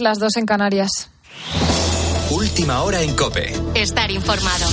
Las dos en Canarias. Última hora en Cope. Estar informado.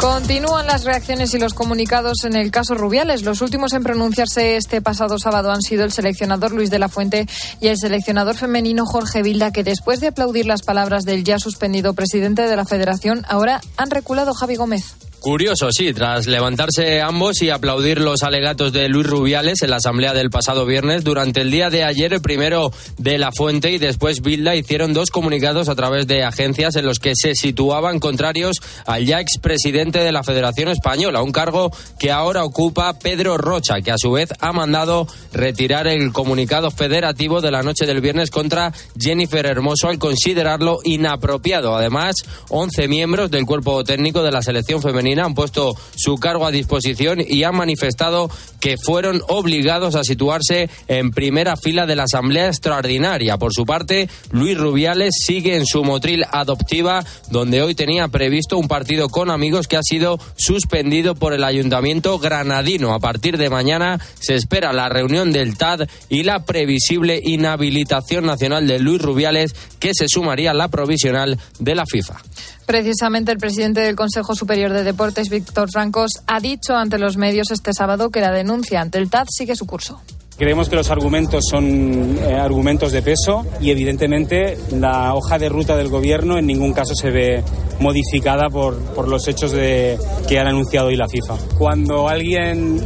Continúan las reacciones y los comunicados en el caso Rubiales. Los últimos en pronunciarse este pasado sábado han sido el seleccionador Luis de la Fuente y el seleccionador femenino Jorge Vilda, que después de aplaudir las palabras del ya suspendido presidente de la Federación, ahora han reculado Javi Gómez. Curioso, sí, tras levantarse ambos y aplaudir los alegatos de Luis Rubiales en la asamblea del pasado viernes, durante el día de ayer, primero de La Fuente y después Bilda hicieron dos comunicados a través de agencias en los que se situaban contrarios al ya expresidente de la Federación Española, un cargo que ahora ocupa Pedro Rocha, que a su vez ha mandado retirar el comunicado federativo de la noche del viernes contra Jennifer Hermoso al considerarlo inapropiado. Además, 11 miembros del cuerpo técnico de la selección femenina han puesto su cargo a disposición y han manifestado que fueron obligados a situarse en primera fila de la Asamblea Extraordinaria. Por su parte, Luis Rubiales sigue en su motril adoptiva, donde hoy tenía previsto un partido con amigos que ha sido suspendido por el Ayuntamiento granadino. A partir de mañana se espera la reunión del TAD y la previsible inhabilitación nacional de Luis Rubiales, que se sumaría a la provisional de la FIFA. Precisamente el presidente del Consejo Superior de Deportes, Víctor Francos, ha dicho ante los medios este sábado que la denuncia ante el TAD sigue su curso. Creemos que los argumentos son eh, argumentos de peso y evidentemente la hoja de ruta del gobierno en ningún caso se ve modificada por, por los hechos de, que han anunciado hoy la FIFA. Cuando alguien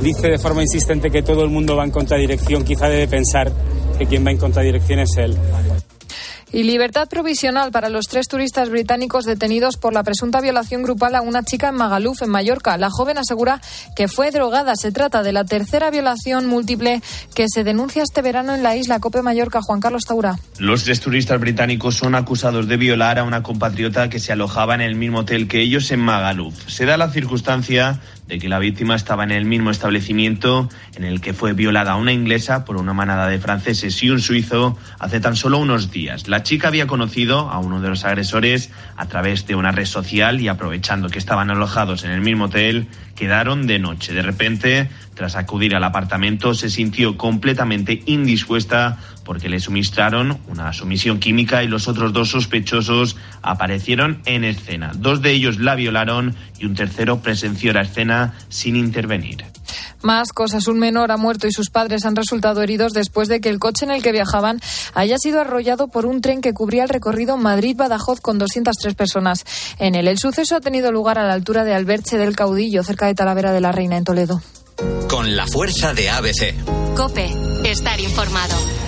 dice de forma insistente que todo el mundo va en contradirección, quizá debe pensar que quien va en contradirección es él y libertad provisional para los tres turistas británicos detenidos por la presunta violación grupal a una chica en Magaluf, en Mallorca. La joven asegura que fue drogada. Se trata de la tercera violación múltiple que se denuncia este verano en la isla Cope Mallorca. Juan Carlos Taura. Los tres turistas británicos son acusados de violar a una compatriota que se alojaba en el mismo hotel que ellos en Magaluf. Se da la circunstancia de que la víctima estaba en el mismo establecimiento en el que fue violada una inglesa por una manada de franceses y un suizo hace tan solo unos días. La chica había conocido a uno de los agresores a través de una red social y aprovechando que estaban alojados en el mismo hotel, quedaron de noche. De repente, tras acudir al apartamento, se sintió completamente indispuesta porque le suministraron una sumisión química y los otros dos sospechosos aparecieron en escena. Dos de ellos la violaron y un tercero presenció la escena sin intervenir. Más cosas. Un menor ha muerto y sus padres han resultado heridos después de que el coche en el que viajaban haya sido arrollado por un tren que cubría el recorrido Madrid-Badajoz con 203 personas. En él, el suceso ha tenido lugar a la altura de Alberche del Caudillo, cerca de Talavera de la Reina, en Toledo. Con la fuerza de ABC. Cope, estar informado.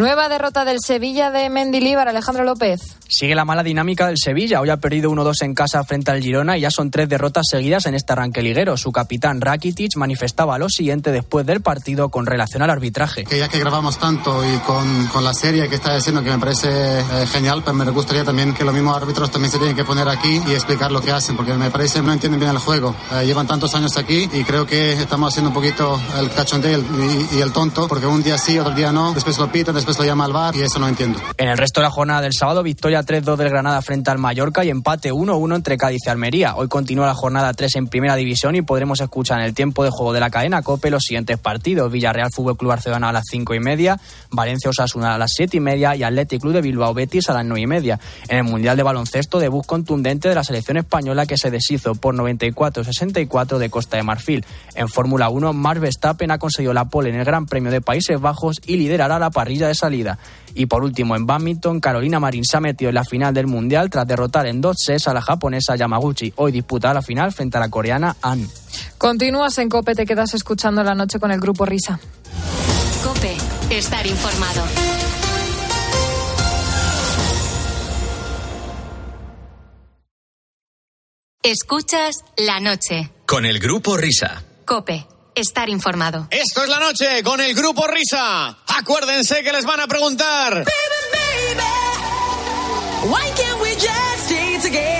Nueva derrota del Sevilla de Mendilíbar, Alejandro López. Sigue la mala dinámica del Sevilla. Hoy ha perdido 1-2 en casa frente al Girona y ya son tres derrotas seguidas en este arranque liguero. Su capitán Rakitic manifestaba lo siguiente después del partido con relación al arbitraje. Que ya que grabamos tanto y con, con la serie que está diciendo que me parece eh, genial, pues me gustaría también que los mismos árbitros también se tienen que poner aquí y explicar lo que hacen, porque me parece que no entienden bien el juego. Eh, llevan tantos años aquí y creo que estamos haciendo un poquito el cachondeo y, y, el tonto, porque un día sí, otro día no, después lo pitan, después lo llama al bar y eso no entiendo. En el resto de la jornada del sábado, victoria 3-2 del Granada frente al Mallorca y empate 1-1 entre Cádiz y Almería. Hoy continúa la jornada 3 en Primera División y podremos escuchar en el tiempo de juego de la cadena COPE los siguientes partidos. Villarreal Fútbol Club Barcelona a las 5 y media, Valencia Osasuna a las 7 y media y Athletic Club de Bilbao Betis a las 9 y media. En el Mundial de Baloncesto, debut contundente de la selección española que se deshizo por 94-64 de Costa de Marfil. En Fórmula 1, Max Verstappen ha conseguido la pole en el Gran Premio de Países Bajos y liderará la parrilla de salida. Y por último, en badminton, Carolina Marín se ha metido en la final del Mundial tras derrotar en dos sets a la japonesa Yamaguchi. Hoy disputa la final frente a la coreana An. Continúas en COPE, te quedas escuchando la noche con el grupo Risa. COPE, estar informado. Escuchas la noche. Con el grupo Risa. COPE estar informado. Esto es la noche con el grupo Risa. Acuérdense que les van a preguntar. Baby, baby, why can't we just stay together?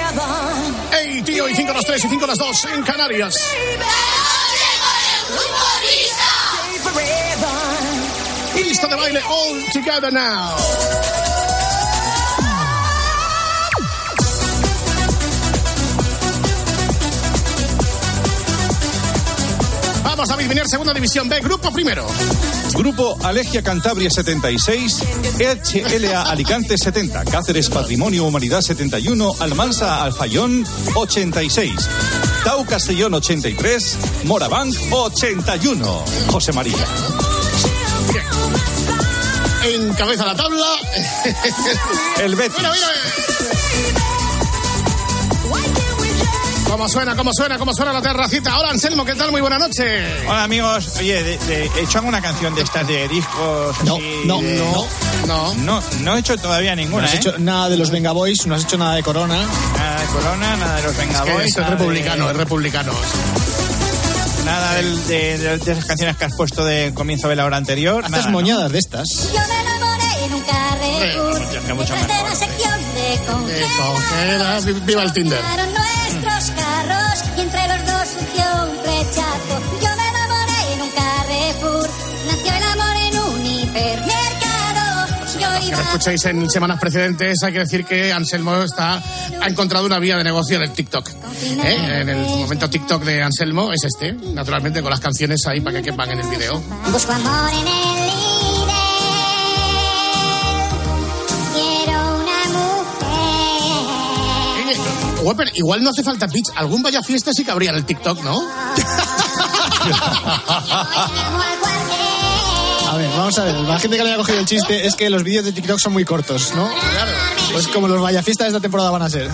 Hey, tío, y 5 las 3 y 5 las 2 en Canarias. Lista de baile all together now. Vamos, David Miner, segunda división B, grupo primero. Grupo Alegia Cantabria 76, HLA Alicante 70, Cáceres Patrimonio Humanidad 71, Almansa Alfayón 86, Tau Castellón 83, Morabank 81. José María. Encabeza la tabla. El Betis. Mira, mira. ¿Cómo suena, cómo suena, cómo suena la terracita? Hola, Anselmo, ¿qué tal? Muy buena noche. Hola amigos, oye, de, de- ¿he hecho alguna canción de estas de discos? No, así no, de- no. No. No, no he hecho todavía No ninguna, has ¿eh? hecho nada de los Venga Boys, no has hecho nada de Corona. Nada de Corona, nada de los Venga Es que Boys, es nada de- republicano, es republicano. Nada del- de, de- de esas canciones que has puesto de comienzo de la hora anterior. Haces nada, ¿no? moñadas de estas. Yo me enamoré en un Carrefour. Mucho, que mucho Detrás de mejor, la sí. sección de Eh, congelas. congelas, vi- viva el Tinder. Que lo escuchéis en semanas precedentes, hay que decir que Anselmo está, ha encontrado una vía de negocio en el TikTok. ¿Eh? En el momento TikTok de Anselmo es este, naturalmente con las canciones ahí para que quepan en el video. Busco amor en el líder. Quiero una mujer. Oye, Whopper, igual no hace falta pitch. Algún vaya fiesta sí que habría en el TikTok, ¿no? A ver, vamos a ver. La gente que le haya cogido el chiste es que los vídeos de TikTok son muy cortos, ¿no? Pues como los vaya fiestas de esta temporada van a ser.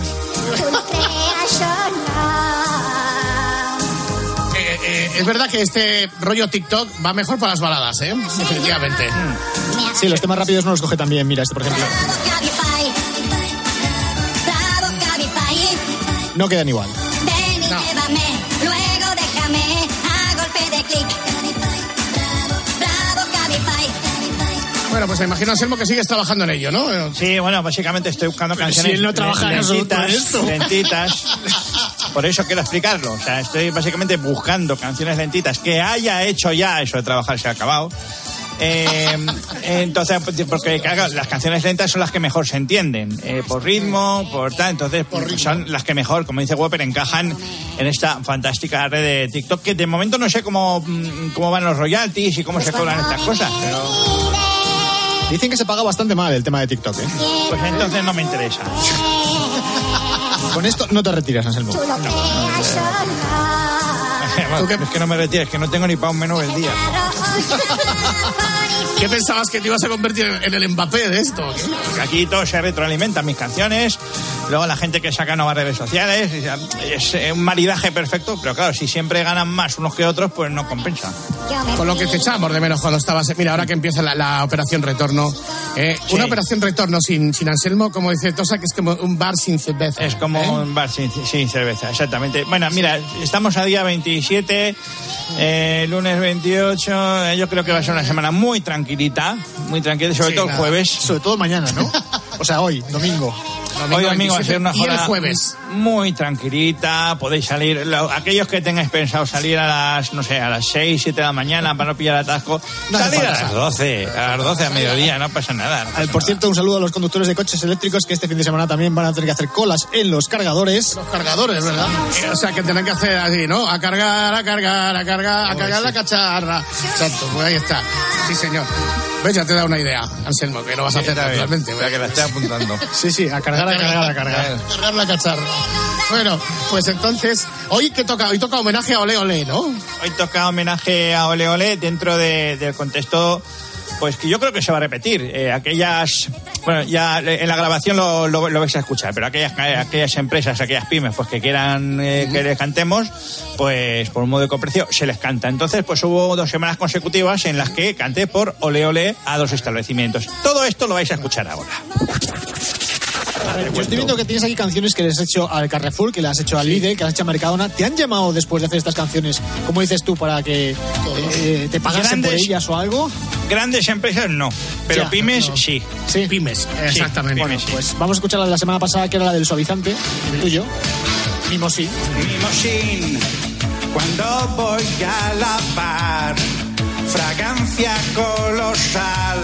Eh, eh, es verdad que este rollo TikTok va mejor para las baladas, ¿eh? Definitivamente. Sí, los temas rápidos no los coge también. Mira, este por ejemplo. Cabify. Bravo, Cabify. No quedan igual. Bueno, pues imagino, Anselmo, que sigues trabajando en ello, ¿no? Sí, bueno, básicamente estoy buscando canciones si él no trabaja en absoluto en lentitas, esto. lentitas. Por eso quiero explicarlo. O sea, estoy básicamente buscando canciones lentitas que haya hecho ya eso de trabajar se ha acabado. Eh, entonces, porque claro, las canciones lentas son las que mejor se entienden, eh, por ritmo, por tal, entonces son las que mejor, como dice Whopper, encajan en esta fantástica red de TikTok, que de momento no sé cómo, mm, cómo van los royalties y cómo se cobran estas cosas, pero Dicen que se paga bastante mal el tema de TikTok, ¿eh? pues entonces no me interesa. Con esto no te retiras, Anselmo. Bueno, es que no me retires, que no tengo ni para un menú el día. ¿Qué pensabas que te ibas a convertir en el Mbappé de esto? Aquí todo se retroalimenta, mis canciones, luego la gente que saca nuevas redes sociales, es un maridaje perfecto, pero claro, si siempre ganan más unos que otros, pues no compensa. Con lo que te echamos de menos cuando estabas. Mira, ahora que empieza la, la operación retorno. eh, Sí. Una operación retorno sin, sin Anselmo, como dice Tosa, que es como un bar sin cerveza. Es como ¿eh? un bar sin, sin cerveza, exactamente. Bueno, mira, estamos a día 27, eh, lunes 28, eh, yo creo que va a ser una semana muy tranquilita, muy tranquila, sobre Sí, todo el jueves. Sobre todo mañana, ¿no? O sea, hoy, domingo. Hoy domingo va a ser una el jornada jueves. muy tranquilita, podéis salir, lo- aquellos que tengáis pensado salir a las, no sé, a las 6, 7 de la mañana para no pillar atasco, No salir a las 12, a las 12 a mediodía, no pasa nada. no pasa Al, por cierto, un saludo a los conductores de coches eléctricos que este fin de semana también van a tener que hacer colas en los cargadores. Los cargadores, ¿verdad? Eh, O sea, que tendrán que hacer así, ¿no? A cargar, a cargar, a cargar, a cargar la cacharra. Exacto, pues ahí está. Sí, señor. ¿Ves? Ya te da una idea, Anselmo, que no vas a hacer bien, naturalmente. ya que la estoy apuntando. Sí, sí, a cargar, a cargar, a cargar. A cargar la cacharra. Bueno, pues entonces, hoy que toca, hoy toca homenaje a Ole Ole, ¿no? Hoy toca homenaje a Ole Ole dentro de- del contexto, pues que yo creo que se va a repetir. Eh, aquellas, bueno, ya en la grabación lo, lo- lo vais a escuchar, pero aquellas, aquellas empresas, aquellas pymes, pues que quieran eh, que les cantemos, pues por un modo de coprecio se les canta. Entonces, pues hubo dos semanas consecutivas en las que canté por Ole Ole a dos establecimientos. Todo esto lo vais a escuchar ahora. Yo estoy viendo que tienes aquí canciones que les has hecho al Carrefour, que le has hecho al Lidl, que las has hecho a Mercadona. ¿Te han llamado después de hacer estas canciones, como dices tú, para que eh, te pagasen por Grandes- ellas o algo? Grandes empresas no, pero Ya, pymes no. sí. Sí. Pymes, exactamente. pymes, sí. Pues vamos a escuchar la de la semana pasada, que era la del suavizante, el tuyo. Mimosí. Mimosín, cuando voy a lavar, fragancia colosal,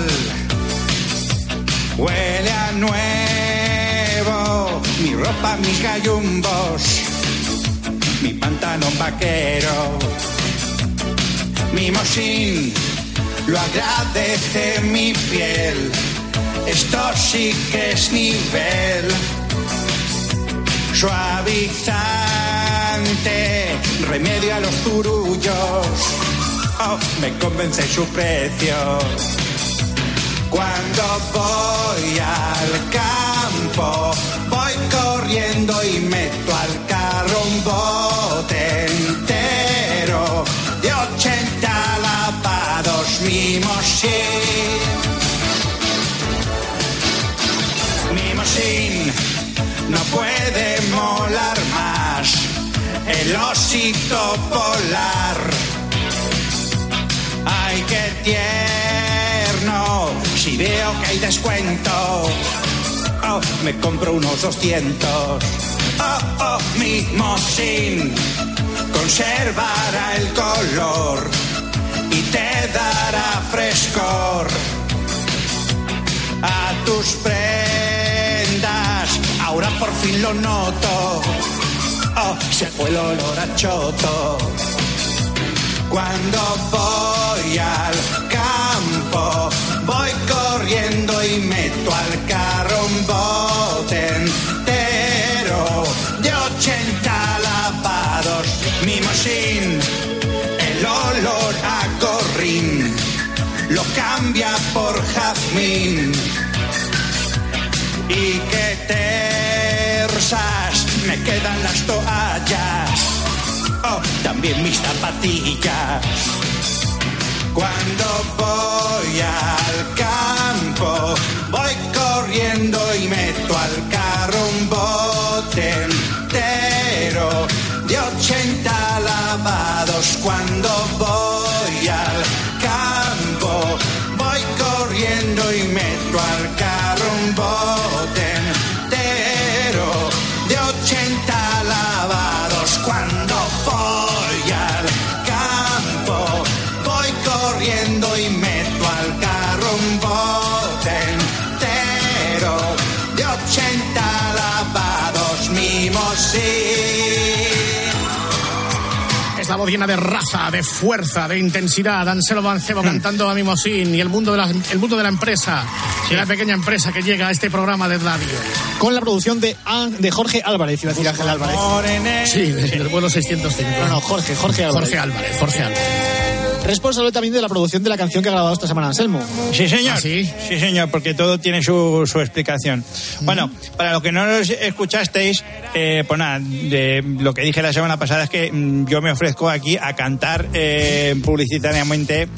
huele a nuevo, mi ropa, mis gallumbos, mi pantalón vaquero, Mimosín, lo agradece mi piel. Esto sí que es nivel. Suavizante, remedio a los zurullos. Oh, me convence su precio. Cuando voy al campo, voy corriendo y meto al carro un bote entero de 80 lavados mimosín. Mimosín no puede molar más el osito polar. Ay, qué tierno, si veo que hay descuento, oh, me compro unos 200. Oh, oh, mimosín, conservará el color y te dará frescor a tus prendas. Ahora por fin lo noto. Oh, se fue el olor a choto. Cuando voy al campo, voy Y qué tersas me quedan las toallas, oh, también mis zapatillas. Cuando voy al campo, voy corriendo y meto al carro un bote entero de 80 lavados. Cuando voy llena de raza, de fuerza, de intensidad. Anselo Mancebo cantando a Mimosín y el mundo de la, el mundo de la empresa, de la pequeña empresa que llega a este programa de radio. Con la producción de, de Jorge Álvarez, iba a decir Ángel Álvarez. Sí, de- del vuelo 605. No, no, Jorge, Jorge Álvarez. Jorge Álvarez, Jorge Álvarez. Responsable también de la producción de la canción que ha grabado esta semana Anselmo. Sí, señor. ¿Ah, sí? señor, porque todo tiene su, su explicación. Bueno, para los que no lo escuchasteis, eh, pues nada, de lo que dije la semana pasada es que mm, yo me ofrezco aquí a cantar eh, publicitariamente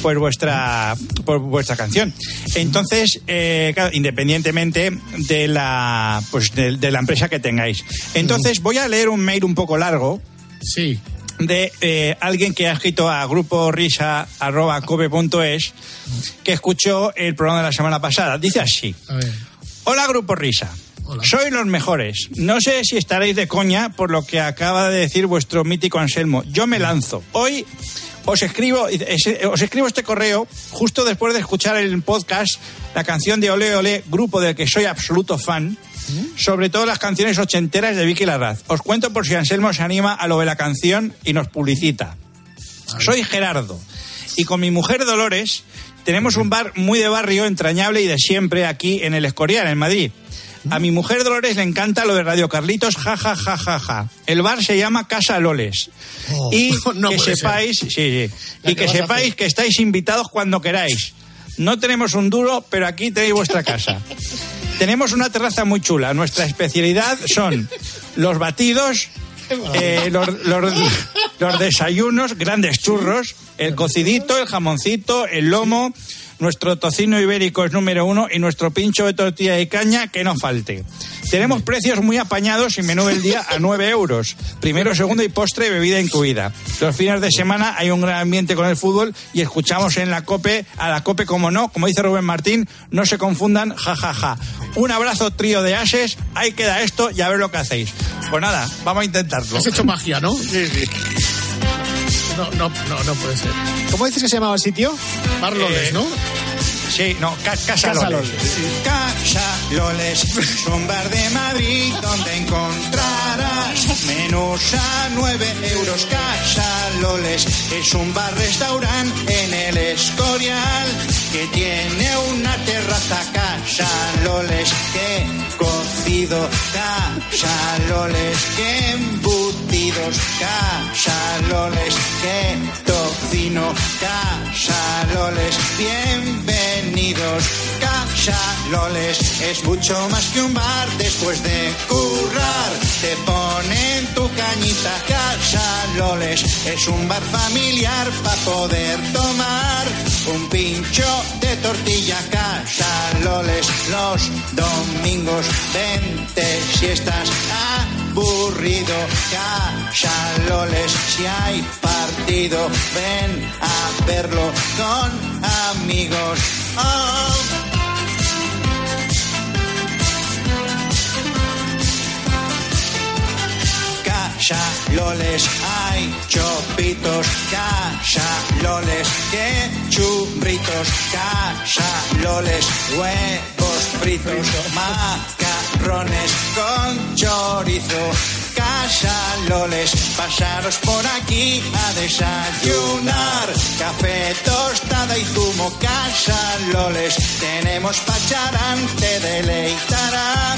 pues vuestra pues vuestra canción. Entonces, eh, claro, independientemente de la pues de, de la empresa que tengáis. Entonces, voy a leer un mail un poco largo Sí. De eh, alguien que ha escrito a grupo risa.cope.es que escuchó el programa de la semana pasada. Dice así. A ver. Hola Grupo Risa. Sois los mejores. No sé si estaréis de coña por lo que acaba de decir vuestro mítico Anselmo. Yo me lanzo. Hoy os escribo, es- os escribo este correo justo después de escuchar el podcast la canción de Ole Ole, grupo del que soy absoluto fan, sobre todo las canciones ochenteras de Vicky Larraz. Os cuento por si Anselmo se anima a lo de la canción y nos publicita. Soy Gerardo y con mi mujer Dolores tenemos un bar muy de barrio, entrañable y de siempre aquí en el Escorial, en Madrid. A mi mujer Dolores le encanta lo de Radio Carlitos, ja, ja, ja, ja, ja. El bar se llama Casa Loles. y no que sepáis, sí, sí, La y que sepáis que estáis invitados cuando queráis. No tenemos un duro, pero aquí tenéis vuestra casa. tenemos una terraza muy chula. Nuestra especialidad son los batidos, eh, los, los- los desayunos, grandes churros, el cocidito, el jamoncito, el lomo. Nuestro tocino ibérico es número uno y nuestro pincho de tortilla y caña que no falte. Tenemos precios muy apañados y menú del día a 9 euros. Primero, segundo y postre, bebida incluida. Los fines de semana hay un gran ambiente con el fútbol y escuchamos en la COPE, a la COPE como no, como dice Rubén Martín, no se confundan, jajaja. Un abrazo trío de ases, ahí queda esto y a ver lo que hacéis. Pues nada, vamos a intentarlo. Has hecho magia, ¿no? Sí, sí. No, no, no, no puede ser. ¿Cómo dices que se llamaba el sitio? Barloles, Eh, ¿no? Sí, no, Ca- Casa Casa Loles. Loles. Casa Loles es un bar de Madrid donde encontrarás menús a 9 euros. Casa Loles es un bar restaurante en el Escorial que tiene una terraza. Casa Loles que cocido. Casa Loles que embutidos. Casa Loles que tocino. Casa Loles, bienvenidos. Casa Loles es mucho más que un bar después de currar. Te ponen tu cañita. Casa Loles es un bar familiar para poder tomar un pincho de tortilla. Casa Loles los domingos. Vente si estás aburrido. Casa Loles si hay partido. Ven a verlo con amigos. Oh. Loles, hay chopitos, casa Loles, que churritos, casa Loles, huevos fritos, macarrones con chorizo, casa Loles, pasaros por aquí a desayunar, café, tostada y zumo, casa Loles, tenemos pacharán, te deleitará.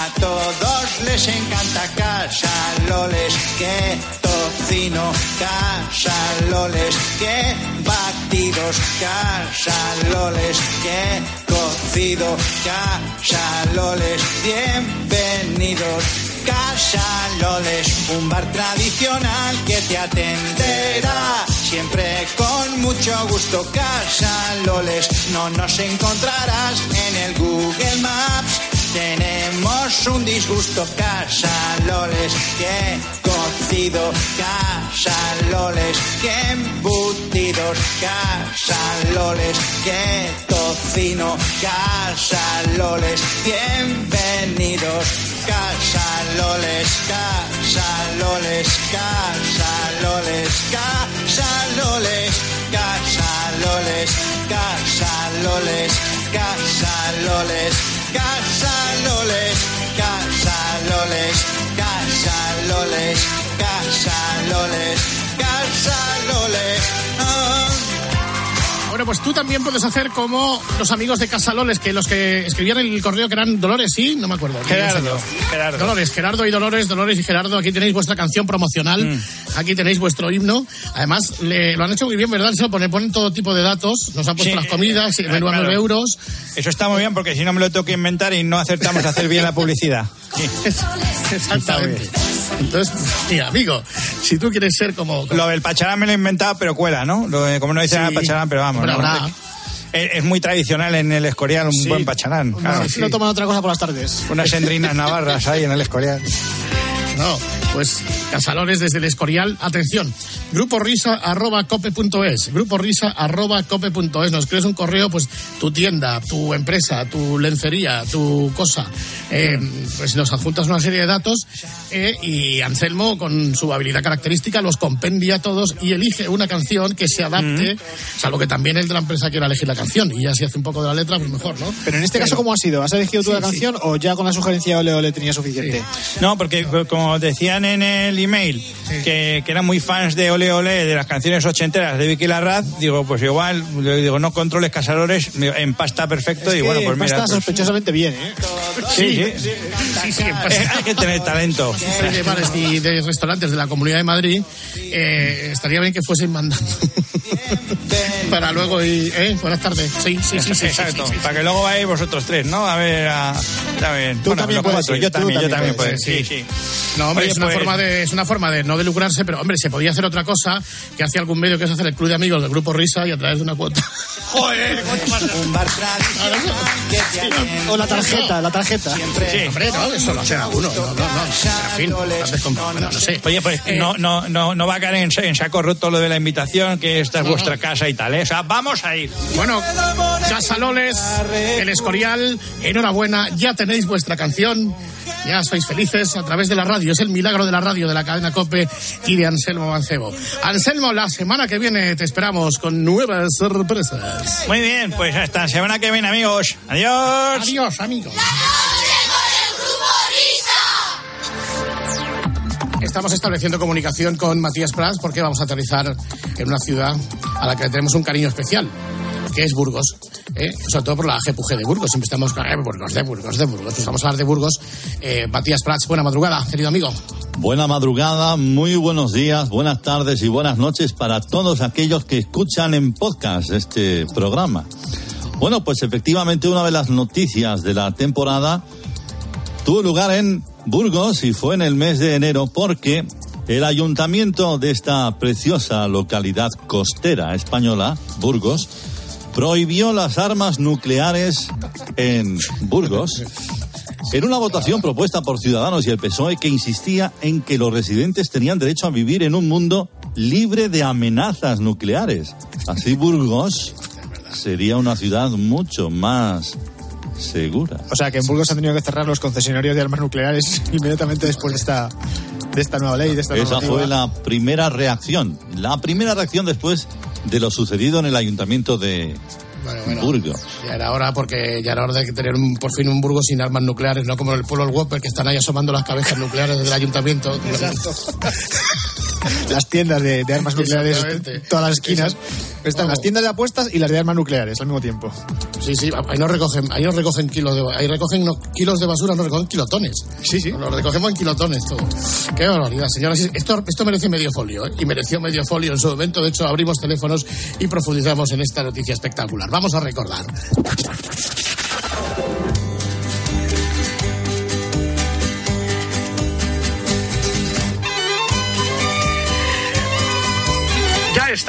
A todos les encanta Casa Loles, que tocino, Casa Loles, que batidos, Casa Loles, que cocido, Casa Loles, bienvenidos. Casa Loles, un bar tradicional que te atenderá siempre con mucho gusto. Casa Loles, no nos encontrarás en el Google Maps. Tenemos un disgusto, casa Loles, que cocido, casa Loles, que embutidos, casa Loles, que tocino, casa Loles, bienvenidos, casa Loles, casa Loles, casa Loles, casa Loles, casa Loles, casa Loles, Bueno, pues tú también puedes hacer como los amigos de Casaloles, que los que escribían el correo que eran Dolores, ¿sí? No me acuerdo. Gerardo, Gerardo. Dolores, Gerardo y Dolores, Dolores y Gerardo. Aquí tenéis vuestra canción promocional, Mm. aquí tenéis vuestro himno. Además, le- lo han hecho muy bien, ¿verdad? Se lo ponen, ponen todo tipo de datos, nos han puesto Sí, las comidas, eh, el menú a claro. 9 euros. Eso está muy bien porque si no me lo tengo que inventar y no acertamos a hacer bien la publicidad. Exactamente. Entonces, mira, amigo, si tú quieres ser como... Lo del pacharán me lo he inventado, pero cuela, ¿no? Lo de- como no dicen Sí. pacharán, pero vamos. ¿No? habrá. Es, es muy tradicional en el Escorial un Sí. buen pacharán. Claro, si sí. no toman otra cosa por las tardes. Unas endrinas navarras ahí en el Escorial. No, pues Casalones desde el Escorial. Atención, grupo risa arroba cope.es. Grupo risa arroba cope.es. Nos crees un correo, pues tu tienda, tu empresa, tu lencería, tu cosa. Eh, pues nos adjuntas una serie de datos eh, y Anselmo, con su habilidad característica, los compendia todos y elige una canción que se adapte, salvo que también el de la empresa quiera elegir la canción y ya si hace un poco de la letra, pues mejor, ¿no? Pero en este caso, ¿cómo ha sido? ¿Has elegido tú Sí, la canción o ya con la sugerencia de Ole Ole tenía suficiente? No, porque como decían en el email que, que eran muy fans de Ole Ole, de las canciones ochenteras de Vicky Larraz, digo, pues igual, digo, no controles casadores, en pasta perfecto y bueno, pues mira. pasta pues- sospechosamente bien, ¿eh? Sí, sí. Sí, sí, pues- Eh, hay que tener talento. de bares y de restaurantes de la Comunidad de Madrid, eh, estaría bien que fuesen mandando. Para luego y... ¿eh? Buenas tardes. Sí, sí, sí, sí. Exacto, sí, sí, sí. para que luego vayáis vosotros tres, ¿no? A ver, a, a ver. Tú también los puedes cuatro, ir, yo tú también, yo también también puedo puedes, ir, sí, sí. No, hombre, Oye, es, una pues- forma de, es una forma de no de lucrarse, pero hombre, se podía hacer otra cosa que hace algún medio que es hacer el club de amigos del grupo Risa y a través de una cuota. Joder, Un bar tradicional que te O la tarjeta, la tarjeta. Sí, hombre, no, eso lo hace alguno. No, no, no. En fin, grandes comp- bueno, no sé. Oye, pues Eh, no, no, no, no va a caer en, en saco roto lo de la invitación, que esta es No, vuestra no. casa y tal, ¿eh? O sea, vamos a ir. Bueno, Casaloles, el Escorial, enhorabuena, ya tenéis vuestra canción. Ya sois felices a través de la radio. Es el milagro de la radio, de la cadena COPE y de Anselmo Mancebo. Anselmo, la semana que viene te esperamos con nuevas sorpresas. Muy bien, pues hasta la semana que viene, amigos. Adiós. Adiós, amigos. Estamos estableciendo comunicación con Matías Prats porque vamos a aterrizar en una ciudad a la que tenemos un cariño especial, que es Burgos. ¿eh? Sobre todo por la GPG de Burgos. Siempre estamos con eh, Burgos, de Burgos, de Burgos. Pues vamos a hablar de Burgos. Eh, Matías Prats, buena madrugada, querido amigo. Buena madrugada, muy buenos días, buenas tardes y buenas noches para todos aquellos que escuchan en podcast este programa. Bueno, pues efectivamente una de las noticias de la temporada tuvo lugar en Burgos y fue en el mes de enero porque el ayuntamiento de esta preciosa localidad costera española, Burgos, prohibió las armas nucleares en Burgos en una votación propuesta por Ciudadanos y el PSOE que insistía en que los residentes tenían derecho a vivir en un mundo libre de amenazas nucleares. Así Burgos sería una ciudad mucho más segura. O sea, que en Burgos han tenido que cerrar los concesionarios de armas nucleares inmediatamente después de esta, de esta nueva ley. De esta Esa normativa. fue la primera reacción. La primera reacción después de lo sucedido en el ayuntamiento de Bueno, bueno. Burgos. Ya era hora porque ya era hora de tener un- por fin un Burgos sin armas nucleares, no como el pueblo del Whopper que están ahí asomando las cabezas nucleares del ayuntamiento. Las tiendas de, de armas nucleares, todas las esquinas. Están Vamos. las tiendas de apuestas y las de armas nucleares al mismo tiempo. Sí, sí, ahí no recogen, ahí no recogen kilos de, ahí recogen no, kilos de basura, no recogen kilotones. Sí, sí. Lo recogemos en kilotones todo. Qué barbaridad, señoras. Esto, esto merece medio folio, ¿eh? y mereció medio folio en su momento. De hecho, abrimos teléfonos y profundizamos en esta noticia espectacular. Vamos a recordar.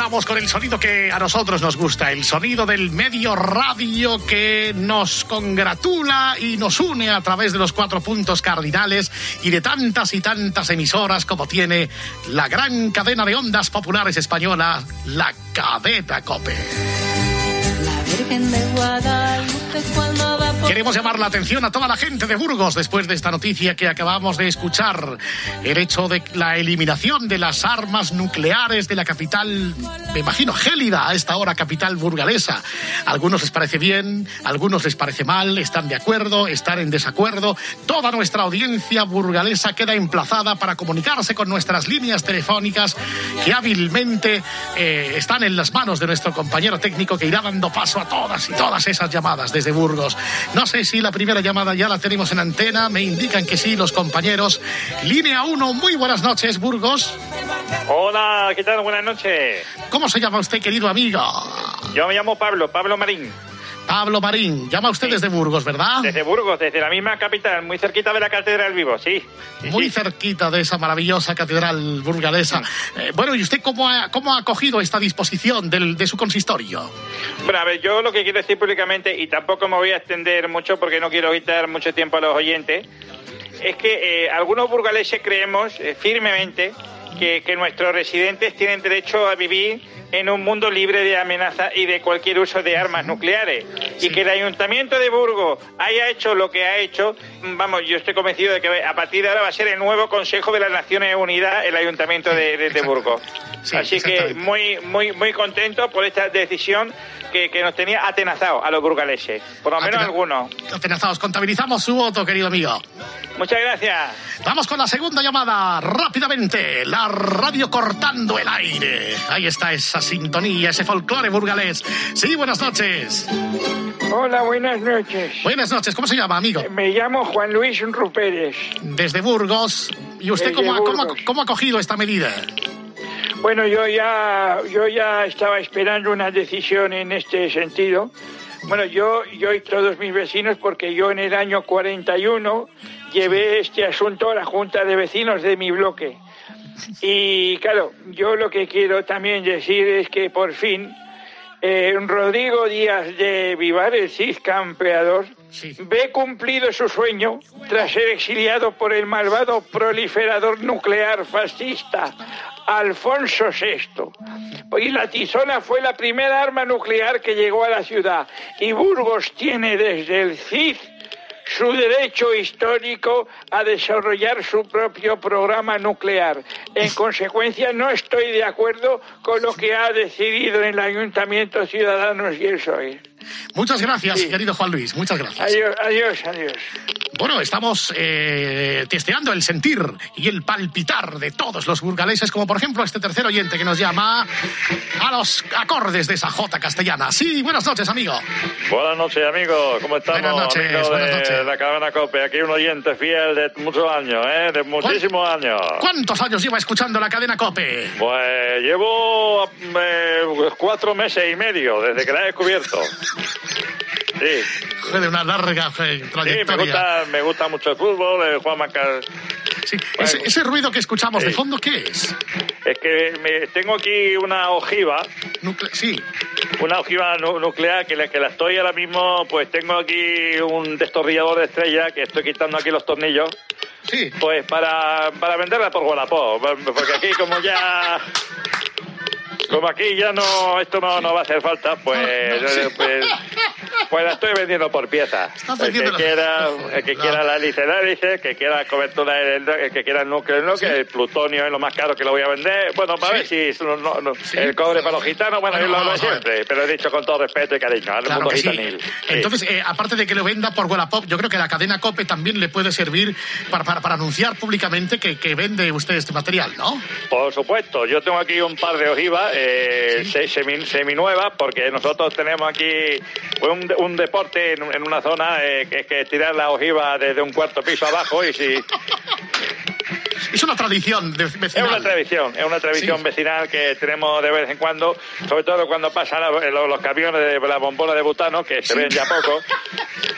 Con el sonido que a nosotros nos gusta, el sonido del medio radio que nos congratula y nos une a través de los cuatro puntos cardinales y de tantas y tantas emisoras como tiene la gran cadena de ondas populares española, la cadena Cope. Virgen de Guadalupe. Queremos llamar la atención a toda la gente de Burgos después de esta noticia que acabamos de escuchar. El hecho de la eliminación de las armas nucleares de la capital, me imagino, gélida a esta hora capital burgalesa. Algunos les parece bien, algunos les parece mal, están de acuerdo, están en desacuerdo. Toda nuestra audiencia burgalesa queda emplazada para comunicarse con nuestras líneas telefónicas que hábilmente eh, están en las manos de nuestro compañero técnico que irá dando paso a todas y todas esas llamadas desde Burgos. No sé si la primera llamada ya la tenemos en antena, me indican que sí los compañeros. Línea 1, muy buenas noches, Burgos. Hola, ¿qué tal? Buenas noches. ¿Cómo se llama usted, querido amigo? Yo me llamo Pablo, Pablo Marín. Pablo Marín, llama usted desde Burgos, ¿verdad? Desde Burgos, desde la misma capital, muy cerquita de la Catedral Vivo, sí. Muy cerquita de esa maravillosa catedral burgalesa. Eh, bueno, ¿y usted cómo ha, cómo ha acogido esta disposición del- de su consistorio? Bueno, a ver, yo lo que quiero decir públicamente, y tampoco me voy a extender mucho porque no quiero quitar mucho tiempo a los oyentes, es que eh, algunos burgaleses creemos eh, firmemente que, que nuestros residentes tienen derecho a vivir en un mundo libre de amenaza y de cualquier uso de armas nucleares. Y que el Ayuntamiento de Burgos haya hecho lo que ha hecho, vamos, yo estoy convencido de que a partir de ahora va a ser el nuevo Consejo de las Naciones Unidas el Ayuntamiento de, de- de Burgos. Así que muy, muy, muy contento por esta decisión que, que nos tenía atenazados a los burgaleses, por lo menos Atena- algunos. Atenazados, contabilizamos su voto, querido amigo. Muchas gracias. Vamos con la segunda llamada, rápidamente. La radio cortando el aire. Ahí está esa sintonía, ese folclore burgalés. Sí, buenas noches. Hola, buenas noches. Buenas noches, ¿cómo se llama, amigo? Me llamo Juan Luis Rupérez. Desde Burgos. ¿Y usted ha, cómo ha cogido esta medida? Bueno, yo ya, yo ya estaba esperando una decisión en este sentido. Bueno, yo, yo y todos mis vecinos, porque yo en el año 41 llevé este asunto a la Junta de Vecinos de mi bloque. Y claro, yo lo que quiero también decir es que por fin eh, Rodrigo Díaz de Vivar, el CIS campeador, ve cumplido su sueño tras ser exiliado por el malvado proliferador nuclear fascista Alfonso VI. Y la tizona fue la primera arma nuclear que llegó a la ciudad. Y Burgos tiene desde el CID su derecho histórico a desarrollar su propio programa nuclear. En consecuencia, no estoy de acuerdo con lo que ha decidido el Ayuntamiento Ciudadanos y el PSOE. Muchas gracias, querido Juan Luis. Muchas gracias. Adiós, adiós, adiós. Bueno, estamos eh, testeando el sentir y el palpitar de todos los burgaleses, como por ejemplo este tercer oyente que nos llama a los acordes de esa jota castellana. Sí, buenas noches, amigo. Buenas noches, amigo. ¿Cómo estamos? Buenas noches, Amigo buenas de noches. la cadena COPE. Aquí un oyente fiel de muchos años, ¿eh? De muchísimos años. ¿Cuántos años lleva escuchando la cadena COPE? Pues llevo eh, cuatro meses y medio desde que la he descubierto. Sí. De una larga eh, Sí, me trayectoria. gusta, me gusta mucho el fútbol, el Juan Macar. Ese, ese ruido que escuchamos de fondo, ¿qué es? Es que me- tengo aquí una ojiva. sí. Una ojiva nu- nuclear que la, que la estoy ahora mismo, pues tengo aquí un destornillador de estrella que estoy quitando aquí los tornillos. Sí. Pues para, para venderla por Wallapop. Porque aquí como ya... Como aquí ya no, esto no, no va a hacer falta, pues, eh, pues, pues la estoy vendiendo por piezas. El que quiera, el que quiera la hélice, la hélice, que quiera cobertura, el, el que quiera el núcleo, el núcleo, el plutonio es lo más caro que lo voy a vender. Bueno, para ver si es- no, no, no, el cobre para los gitanos, bueno, yo lo ver. siempre, pero he dicho con todo respeto y cariño al Claro mundo gitanil. Sí. Entonces, eh, aparte de que lo venda por Wallapop, yo creo que la cadena COPE también le puede servir para, para, para anunciar públicamente que, que vende usted este material, ¿no? Por supuesto, yo tengo aquí un par de ojivas eh, semi, porque nosotros tenemos aquí un, un deporte en, en una zona eh, que es que tirar la ojiva desde un cuarto piso abajo y si Es una tradición de es vecinal. una tradición, es una tradición vecinal que tenemos de vez en cuando, sobre todo cuando pasan la- los, los camiones de la bombona de butano que se ven ya poco.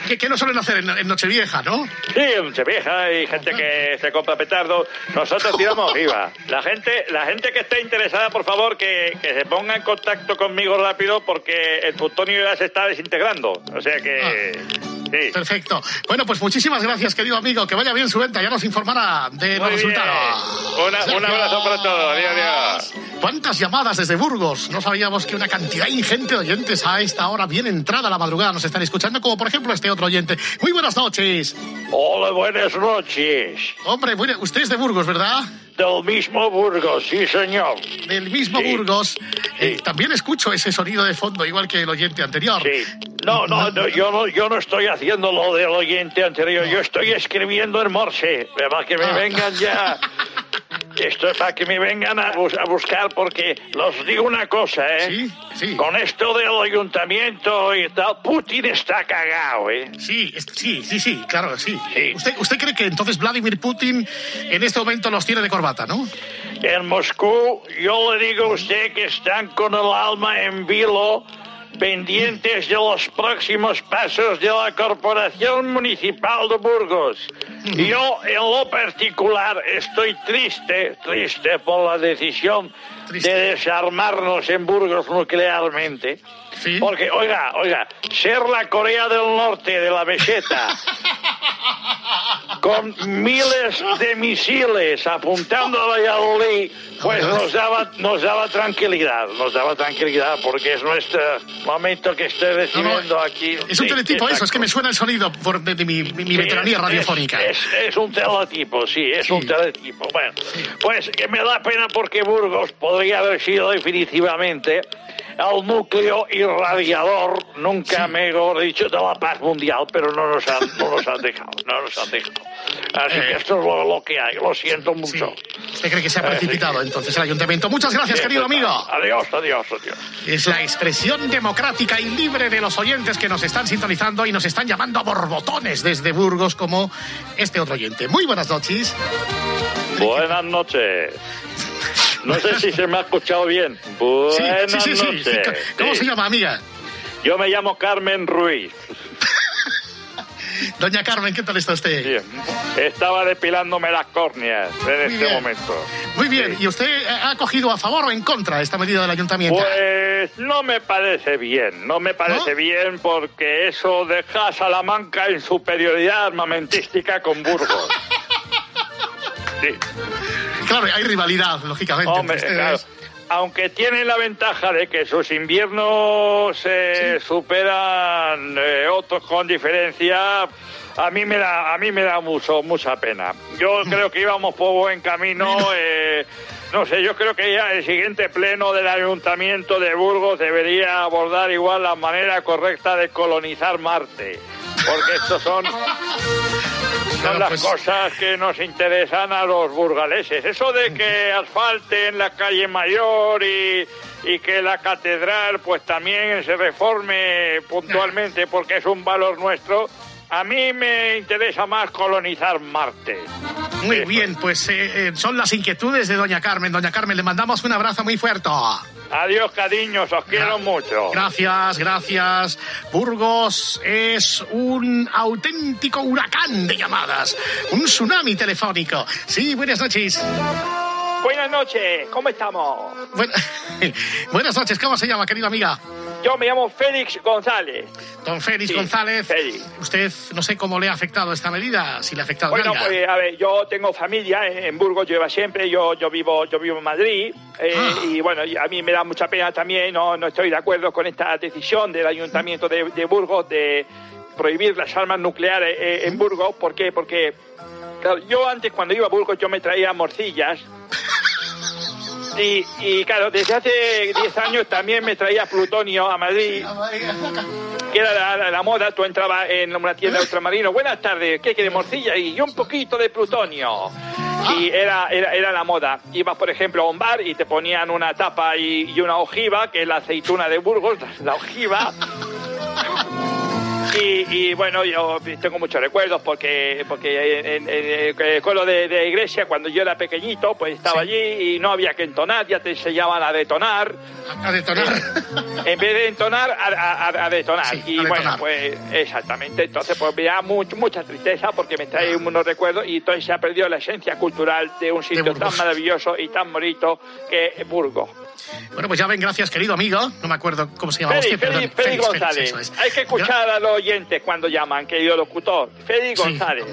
Que, que lo suelen hacer en, en Nochevieja, ¿no? Sí, en Nochevieja hay gente que se compra petardo. Nosotros tiramos ojiva. La gente, la gente que esté interesada, por favor, que, que se ponga en contacto conmigo rápido porque el plutonio ya se está desintegrando. O sea que... Sí. Perfecto. Bueno, pues muchísimas gracias, querido amigo. Que vaya bien su venta. Ya nos informará de los Muy bien. Una- un abrazo para todos. Adiós, adiós. ¿Cuántas llamadas desde Burgos? No sabíamos que una cantidad ingente de oyentes a esta hora, bien entrada la madrugada, nos están escuchando, como por ejemplo este otro oyente. Muy buenas noches. Hola, buenas noches. Hombre, bueno, usted es de Burgos, ¿verdad? Del mismo Burgos, sí, señor. Del mismo Burgos. Eh, también escucho ese sonido de fondo, igual que el oyente anterior. Sí. No, no, no, yo no, yo no estoy haciendo lo del oyente anterior, yo estoy escribiendo en Morse, que me Ah. vengan ya. Esto es para que me vengan a, bus- a buscar, porque los digo una cosa, ¿eh? Con esto del ayuntamiento y tal, Putin está cagado, ¿eh? Sí, sí, sí, sí, claro, sí. ¿Usted, ¿Usted cree que entonces Vladimir Putin en este momento los tiene de corbata, no? En Moscú, yo le digo a usted que están con el alma en vilo, pendientes de los próximos pasos de la Corporación Municipal de Burgos. Yo, en lo particular, estoy triste, triste por la decisión de desarmarnos en Burgos nuclearmente. Porque, oiga, oiga, ser la Corea del Norte de la meseta con miles de misiles apuntando a Valladolid, pues nos daba, nos daba tranquilidad, nos daba tranquilidad, porque es nuestro momento que estoy recibiendo aquí. Es un Sí, teletipo eso, es que me suena el sonido por, de, de mi, mi- Sí, veteranía es- radiofónica. Es, es un teletipo, sí, es un teletipo. Bueno, pues que me da pena porque Burgos podría haber sido definitivamente el núcleo irradiador, nunca mejor dicho, de la paz mundial, pero no nos han, no nos han dejado, no nos han dejado. Así Eh. que esto es lo, lo que hay, lo siento mucho. ¿Usted cree que se ha precipitado entonces el ayuntamiento? Muchas gracias, Sí, querido amigo. Adiós, adiós, adiós. Es la expresión democrática y libre de los oyentes que nos están sintonizando y nos están llamando a borbotones desde Burgos como este otro oyente. Muy buenas noches. Buenas noches. No sé si se me ha escuchado bien. Buenas Sí, sí, sí, noches. ¿Cómo se llama, amiga? Yo me llamo Carmen Ruiz. Doña Carmen, ¿qué tal está usted? Bien. Estaba depilándome las córneas en este bien. momento. Muy bien. ¿Y usted eh, ha cogido a favor o en contra esta medida del ayuntamiento? Pues no me parece bien, no me parece bien porque eso deja a Salamanca en superioridad armamentística con Burgos. Sí. Claro, hay rivalidad, lógicamente. Hombre, claro. aunque tiene la ventaja de que sus inviernos eh, superan eh, otros con diferencia, a mí me da, a mí me da mucho, mucha pena. Yo creo que íbamos por buen camino. eh, no sé, yo creo que ya el siguiente pleno del Ayuntamiento de Burgos debería abordar igual la manera correcta de colonizar Marte. Porque estos son, son las cosas que nos interesan a los burgaleses. Eso de que asfalten la calle mayor y, y que la catedral pues también se reforme puntualmente porque es un valor nuestro, a mí me interesa más colonizar Marte. Muy bien, pues eh, eh, son las inquietudes de Doña Carmen. Doña Carmen, le mandamos un abrazo muy fuerte. Adiós, cariños, os quiero mucho. Gracias, gracias. Burgos es un auténtico huracán de llamadas, un tsunami telefónico. Sí, buenas noches. Buenas noches, ¿cómo estamos? Buen- buenas noches, ¿cómo se llama, querida amiga? Yo me llamo Félix González. Don Félix Sí, González, Félix. usted no sé cómo le ha afectado esta medida, si le ha afectado Bueno, pues a ver, yo tengo familia en, en Burgos, yo iba siempre, yo, yo vivo, yo vivo en Madrid, eh, Ah. y bueno, a mí me da mucha pena también, no, no estoy de acuerdo con esta decisión del Ayuntamiento de, de Burgos de prohibir las armas nucleares eh, en Burgos, ¿por qué? Porque claro, yo antes cuando iba a Burgos yo me traía morcillas. Y, y claro, desde hace 10 años también me traía plutonio a Madrid que era la, moda, tú entrabas en una tienda de ultramarino, buenas tardes, ¿qué quiere morcilla? Y un poquito de plutonio. Y era, era, era la moda. Ibas, por ejemplo, a un bar y te ponían una tapa y una ojiva, que es la aceituna de Burgos, la ojiva. Y, y, bueno, yo tengo muchos recuerdos porque porque en, en- en el coro de, de iglesia, cuando yo era pequeñito, pues estaba allí y no había que entonar, ya te enseñaban a detonar. A detonar. En vez de entonar, a, a- a- a detonar. Sí, y a bueno, detonar. pues exactamente. Entonces, pues me da mucho, mucha tristeza porque me trae unos recuerdos y entonces se ha perdido la esencia cultural de un sitio tan maravilloso y tan bonito que es Burgos. Bueno, pues ya ven, gracias, querido amigo. No me acuerdo cómo se llama Félix, usted. Félix, Félix Félix, González. es. Hay que escuchar a los oyentes cuando llaman, querido locutor. Félix Sí. González.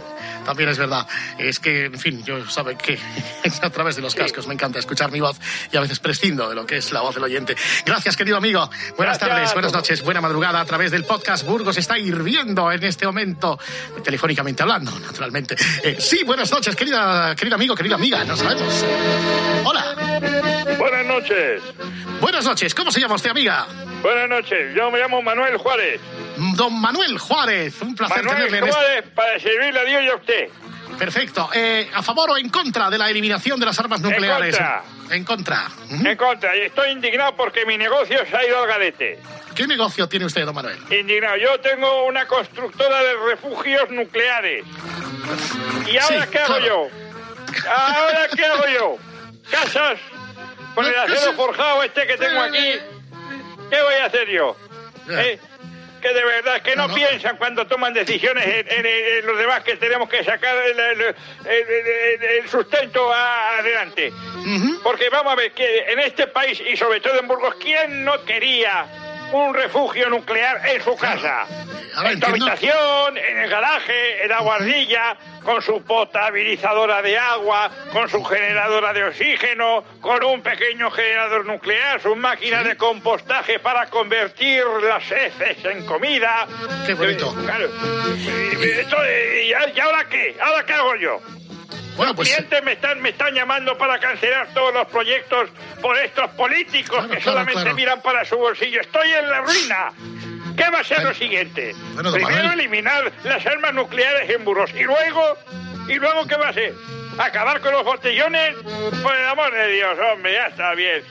También es verdad. Es que, en fin, yo sabe que a través de los cascos me encanta escuchar mi voz y a veces prescindo de lo que es la voz del oyente. Gracias, querido amigo. Buenas Gracias. tardes, buenas noches, buena madrugada a través del podcast Burgos está hirviendo en este momento, telefónicamente hablando, naturalmente. Eh, sí, buenas noches, querida, querido amigo, querida amiga, no sabemos. Hola. Buenas noches. Buenas noches, ¿cómo se llama usted, amiga? Buenas noches. Yo me llamo Manuel Juárez. Don Manuel Juárez, un placer Manuel tenerle en este... Juárez para servirle a Dios y a usted. Perfecto. Eh, ¿A favor o en contra de la eliminación de las armas nucleares? contra. En contra. En contra. Y estoy indignado porque mi negocio se ha ido al garete. ¿Qué negocio tiene usted, don Manuel? Indignado. Yo tengo una constructora de refugios nucleares. ¿Y ahora Sí, qué hago claro. yo? ¿Ahora qué hago yo? ¿Casas? Con el acero forjado este que tengo aquí. ¿Qué voy a hacer yo? ¿Eh? Que de verdad, que no, piensan cuando toman decisiones en, en- en los demás que tenemos que sacar el, el- el- el- el sustento adelante. Porque vamos a ver, que en este país y sobre todo en Burgos, ¿quién no quería un refugio nuclear en su casa? ahora en tu entiendo. habitación, en el garaje, en la guardilla, con su potabilizadora de agua, con su generadora de oxígeno, con un pequeño generador nuclear, su máquina de compostaje para convertir las heces en comida. Qué bonito. Eh, Claro. Eh, ¿Y y ahora qué? ¿Ahora qué hago yo? Bueno, Los pues- clientes me están, me están llamando para cancelar todos los proyectos por estos políticos que claro, solamente claro. miran para su bolsillo. Estoy en la ruina. ¿Qué va a ser lo siguiente? Bueno, Primero Manuel. eliminar las armas nucleares en Burgos y luego, y luego ¿qué va a ser? ¿Acabar con los botellones? Por el amor de Dios, hombre, ya está bien.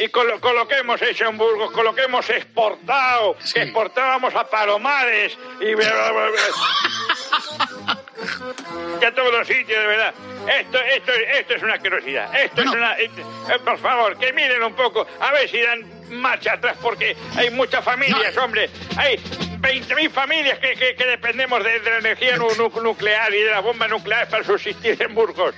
Y con lo, con lo que hemos hecho en Burgos, con lo que hemos exportado, que exportábamos a Palomares y... ya todos los sitios, de verdad. Esto, esto, esto es una asquerosidad. Esto es una... eh, eh, por favor, que miren un poco, a ver si dan marcha atrás, porque hay muchas familias, hombre. Hay 20.000 familias que, que- que dependemos de, de la energía nu- nuclear y de la bomba nuclear para subsistir en Burgos.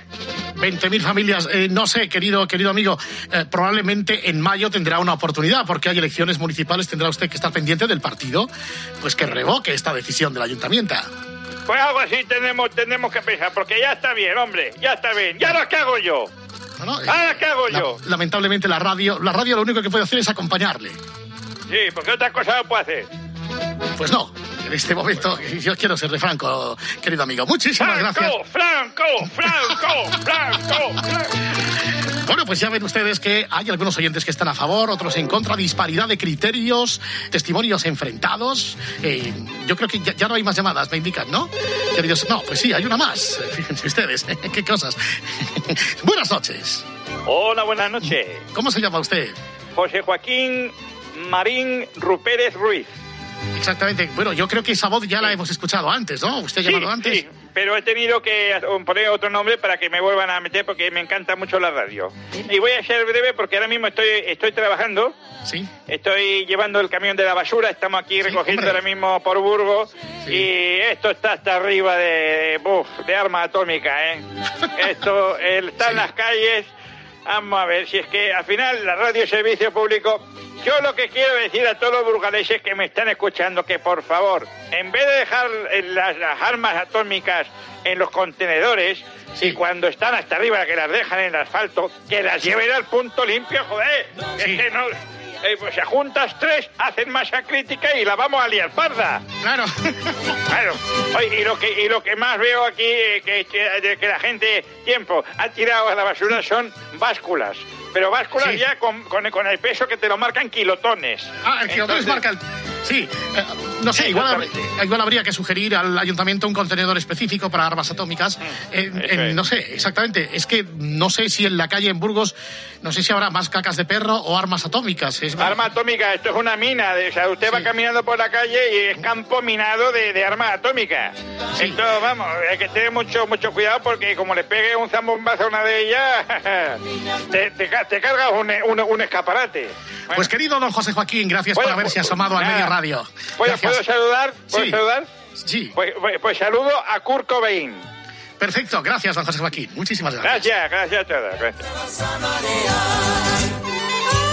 20.000 familias. Eh, no sé, querido, querido amigo, eh, probablemente en mayo tendrá una oportunidad, porque hay elecciones municipales, tendrá usted que estar pendiente del partido, pues que revoque esta decisión del ayuntamiento. Pues algo así tenemos, tenemos que pensar, porque ya está bien, hombre, ya está bien. ¿Y ahora qué hago yo? ¿no? ¿Ahora qué hago La- yo? lamentablemente la radio, la radio lo único que puede hacer es acompañarle. Sí, porque otra cosa no puedo hacer. Pues no, en este momento yo quiero serle franco, querido amigo. Muchísimas gracias. Franco, Franco, Franco, Franco. Bueno, pues ya ven ustedes que hay algunos oyentes que están a favor, otros en contra, disparidad de criterios, testimonios enfrentados. Eh, yo creo que ya, ya no hay más llamadas, me indican, ¿no? Queridos, no, pues sí, hay una más. Fíjense ustedes, qué cosas. Buenas noches. Hola, buenas noches. ¿Cómo se llama usted? José Joaquín Marín Rupérez Ruiz. Exactamente. Bueno, yo creo que esa voz ya la hemos escuchado antes, ¿no? ¿Usted ha Sí, llamado antes? sí, pero he tenido que poner otro nombre para que me vuelvan a meter porque me encanta mucho la radio. Y voy a ser breve porque ahora mismo estoy, estoy trabajando. Sí. Estoy llevando el camión de la basura, estamos aquí recogiendo hombre. ahora mismo por Burgos y esto está hasta arriba de, buf, de arma atómica, ¿eh? Esto el- está en las calles. Vamos a ver, si es que al final la radio es servicio público. Yo lo que quiero decir a todos los burgaleses que me están escuchando, que por favor, en vez de dejar eh, las, las armas atómicas en los contenedores, y cuando están hasta arriba que las dejan en el asfalto, que las lleven al punto limpio, joder. Es que no... eh, pues si juntas tres, hacen masa crítica y la vamos a liar parda. Claro. Claro. Oye, y lo que, y lo que más veo aquí, eh, que, que, la gente, tiempo, ha tirado a la basura son básculas. Pero básculas Sí. ya con, con, con el peso que te lo marcan kilotones. Ah, el kilotones Entonces- marca el... Sí, eh, no sé, igual, habr- igual habría que sugerir al ayuntamiento un contenedor específico para armas atómicas. Eh, en- es. no sé, exactamente. Es que no sé si en la calle en Burgos, no sé si habrá más cacas de perro o armas atómicas. Es, Arma atómica, esto es una mina. De, o sea, usted va caminando por la calle y es campo minado de, de armas atómicas. Esto, vamos, hay que tener mucho mucho cuidado porque como le pegue un zambombazo a una de ellas, te, te te cargas un, un, un escaparate. Pues querido don José Joaquín, gracias Bueno, por haberse pues, asomado al medio radio. ¿Puedo. ¿puedo saludar? ¿Puedo Sí. saludar? Sí. Pues, pues- pues saludo a Kurt Cobain. Perfecto, gracias don José Joaquín. Muchísimas gracias. Gracias, gracias a todos. gracias.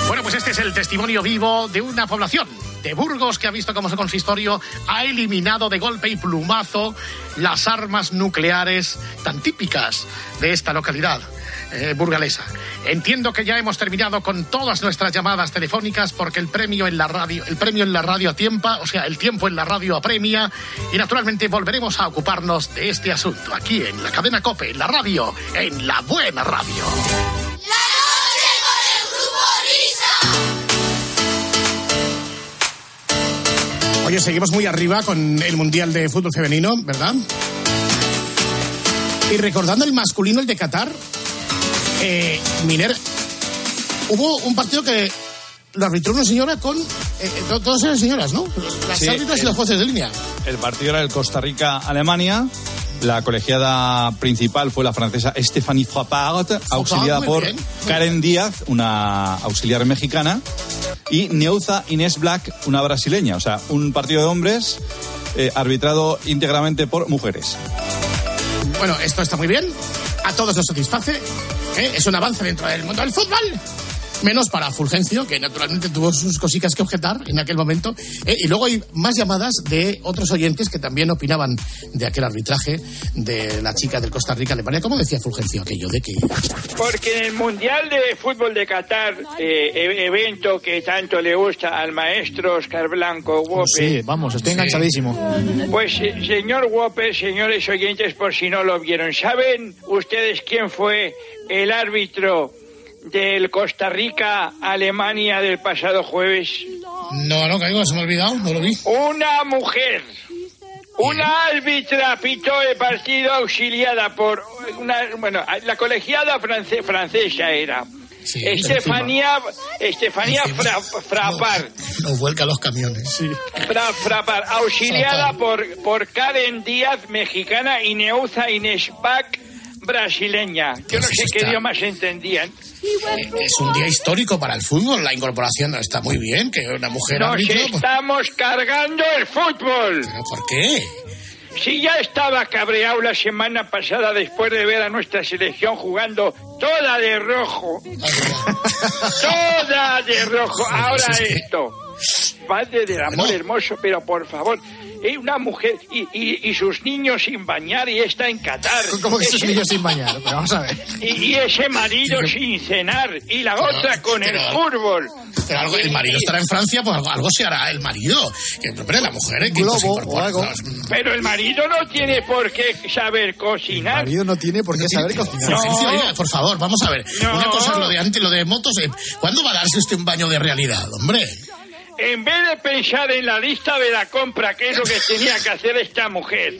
Bueno, pues este es el testimonio vivo de una población de Burgos que ha visto cómo su consistorio ha eliminado de golpe y plumazo las armas nucleares tan típicas de esta localidad eh, burgalesa. Entiendo que ya hemos terminado con todas nuestras llamadas telefónicas porque el premio en la radio, el premio en la radio a tiempo, o sea, el tiempo en la radio apremia y naturalmente volveremos a ocuparnos de este asunto aquí en la cadena Cope, en la radio, en la buena radio. Oye, seguimos muy arriba con el Mundial de Fútbol Femenino, ¿verdad? Y recordando el masculino, el de Qatar, eh, Miner, hubo un partido que lo arbitró una señora con... eh, eh, to- todas eran señoras, ¿no? Las Sí, árbitras y el- los jueces de línea. El partido era el Costa Rica-Alemania. La colegiada principal fue la francesa Stéphanie Frappard, auxiliada por bien. Karen Díaz, una auxiliar mexicana, y Neuza Inés Black, una brasileña. O sea, un partido de hombres eh, arbitrado íntegramente por mujeres. Bueno, esto está muy bien. A todos nos satisface. ¿Eh? Es un avance dentro del mundo del fútbol. Menos para Fulgencio, que naturalmente tuvo sus cositas que objetar en aquel momento. ¿eh? Y luego hay más llamadas de otros oyentes que también opinaban de aquel arbitraje de la chica del Costa Rica-Alemania. ¿Cómo decía Fulgencio aquello? De que Porque en el Mundial de Fútbol de Qatar, eh, e- evento que tanto le gusta al maestro Oscar Blanco Wope, Sí, vamos, estoy enganchadísimo. Pues, eh, señor Wope, señores oyentes, por si no lo vieron, ¿saben ustedes quién fue el árbitro del Costa Rica-Alemania del pasado jueves? No, no, caigo, se me ha olvidado, no lo vi. Una mujer. Una árbitra pitó el partido auxiliada por una, bueno, la colegiada france- francesa era. Estefanía, Estefanía Fra- Frappard. Nos vuelca los camiones. Sí. Fra- Frappard, auxiliada por, por Karen Díaz, mexicana, y Neuza Inés Bach, brasileña. Yo no sé qué está- idiomas entendían. Es un día histórico para el fútbol. La incorporación está muy bien, que una mujer Nos árbitro. pues, estamos cargando el fútbol. ¿Por qué? Si ya estaba cabreado la semana pasada después de ver a nuestra selección jugando toda de rojo. toda de rojo. Ahora Pues es que- esto. padre del amor hermoso, pero por favor, es una mujer y, y- y sus niños sin bañar y está en Qatar. ¿Cómo que Ese- niños sin bañar? Pero vamos a ver. Y, y ese marido sin cenar y la otra con el fútbol. Pero algo, el marido estará en Francia, pues algo, algo se hará el marido. Que, pero la mujer, ¿eh? que Globo se incorpora. o algo. Pero el marido no tiene por qué saber cocinar. El marido no tiene por qué saber cocinar. Fulgencio, oiga, por favor, vamos a ver. No. Una cosa es lo de antes, lo de motos. eh, ¿Cuándo va a darse usted un baño de realidad, hombre? En vez de pensar en la lista de la compra, que es lo que tenía que hacer esta mujer,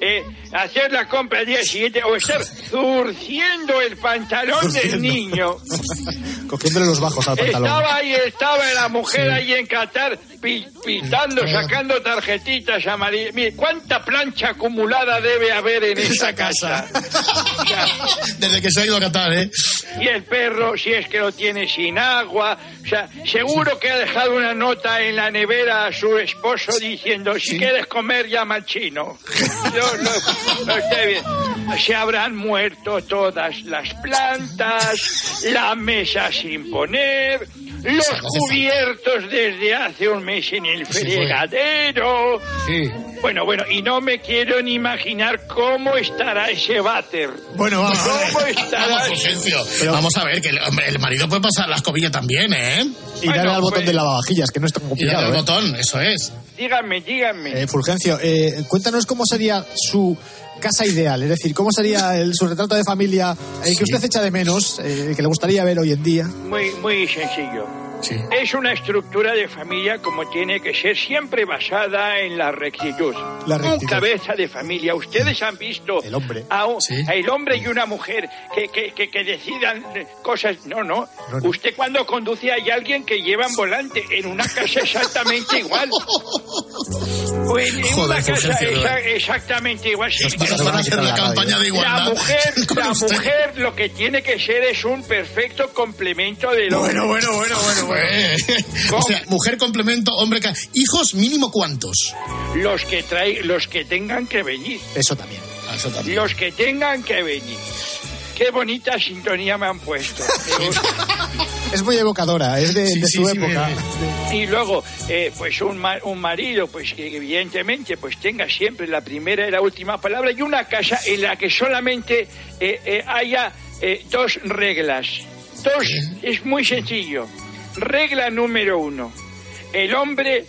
eh, hacer la compra al día siguiente o estar zurciendo el pantalón del niño. Cogiéndole los bajos al pantalón. Estaba ahí, estaba la mujer Sí. ahí en Qatar pitando, sacando tarjetitas amarillas. Mire, ¿cuánta plancha acumulada debe haber en esa casa? Desde que se ha ido a Qatar, ¿eh? Y el perro, si es que lo tiene sin agua. O sea, seguro que ha dejado una nota en la nevera a su esposo diciendo, si quieres comer, llama al chino. Yo lo, lo estoy viendo. Se habrán muerto todas las plantas, la mesa sin poner, los cubiertos desde hace un mes en el fregadero. Bueno, bueno, y no me quiero ni imaginar cómo estará ese váter. Bueno, vamos a ver. ¿Cómo estará? Vamos, Fulgencio. Vamos a ver, que el, hombre, el marido puede pasar la escobilla también, ¿eh? Y darle al botón pues- de lavavajillas, que no es tan Y darle complicado. al ¿eh? botón, eso es. Dígame, dígame. Eh, Fulgencio, eh, cuéntanos cómo sería su casa ideal, es decir, cómo sería el, su retrato de familia eh, que usted echa de menos, eh, que le gustaría ver hoy en día. Muy, muy sencillo. Es una estructura de familia como tiene que ser, siempre basada en la rectitud. La Un rectitud. cabeza de familia. Ustedes han visto El hombre. a, un- a el hombre y una mujer que, que, que, que decidan cosas. No, no. Usted cuando conduce hay alguien que lleva un volante en una casa exactamente igual. O en, Joder, una casa exactamente igual. sí. Nos van a hacer la campaña de igualdad. La mujer, la mujer lo que tiene que ser es un perfecto complemento del hombre. Bueno, bueno, bueno, bueno, O sea, mujer complemento, hombre. ¿Hijos mínimo cuántos? Los que trae, los que tengan que venir. Eso también. Eso también. Los que tengan que venir. Qué bonita sintonía me han puesto. Es muy evocadora, es de, su sí, época. Y luego, eh, pues un, ma- un marido, pues que evidentemente pues tenga siempre la primera y la última palabra y una casa en la que solamente eh, eh, haya eh, dos reglas. Dos, es muy sencillo. Regla número uno. El hombre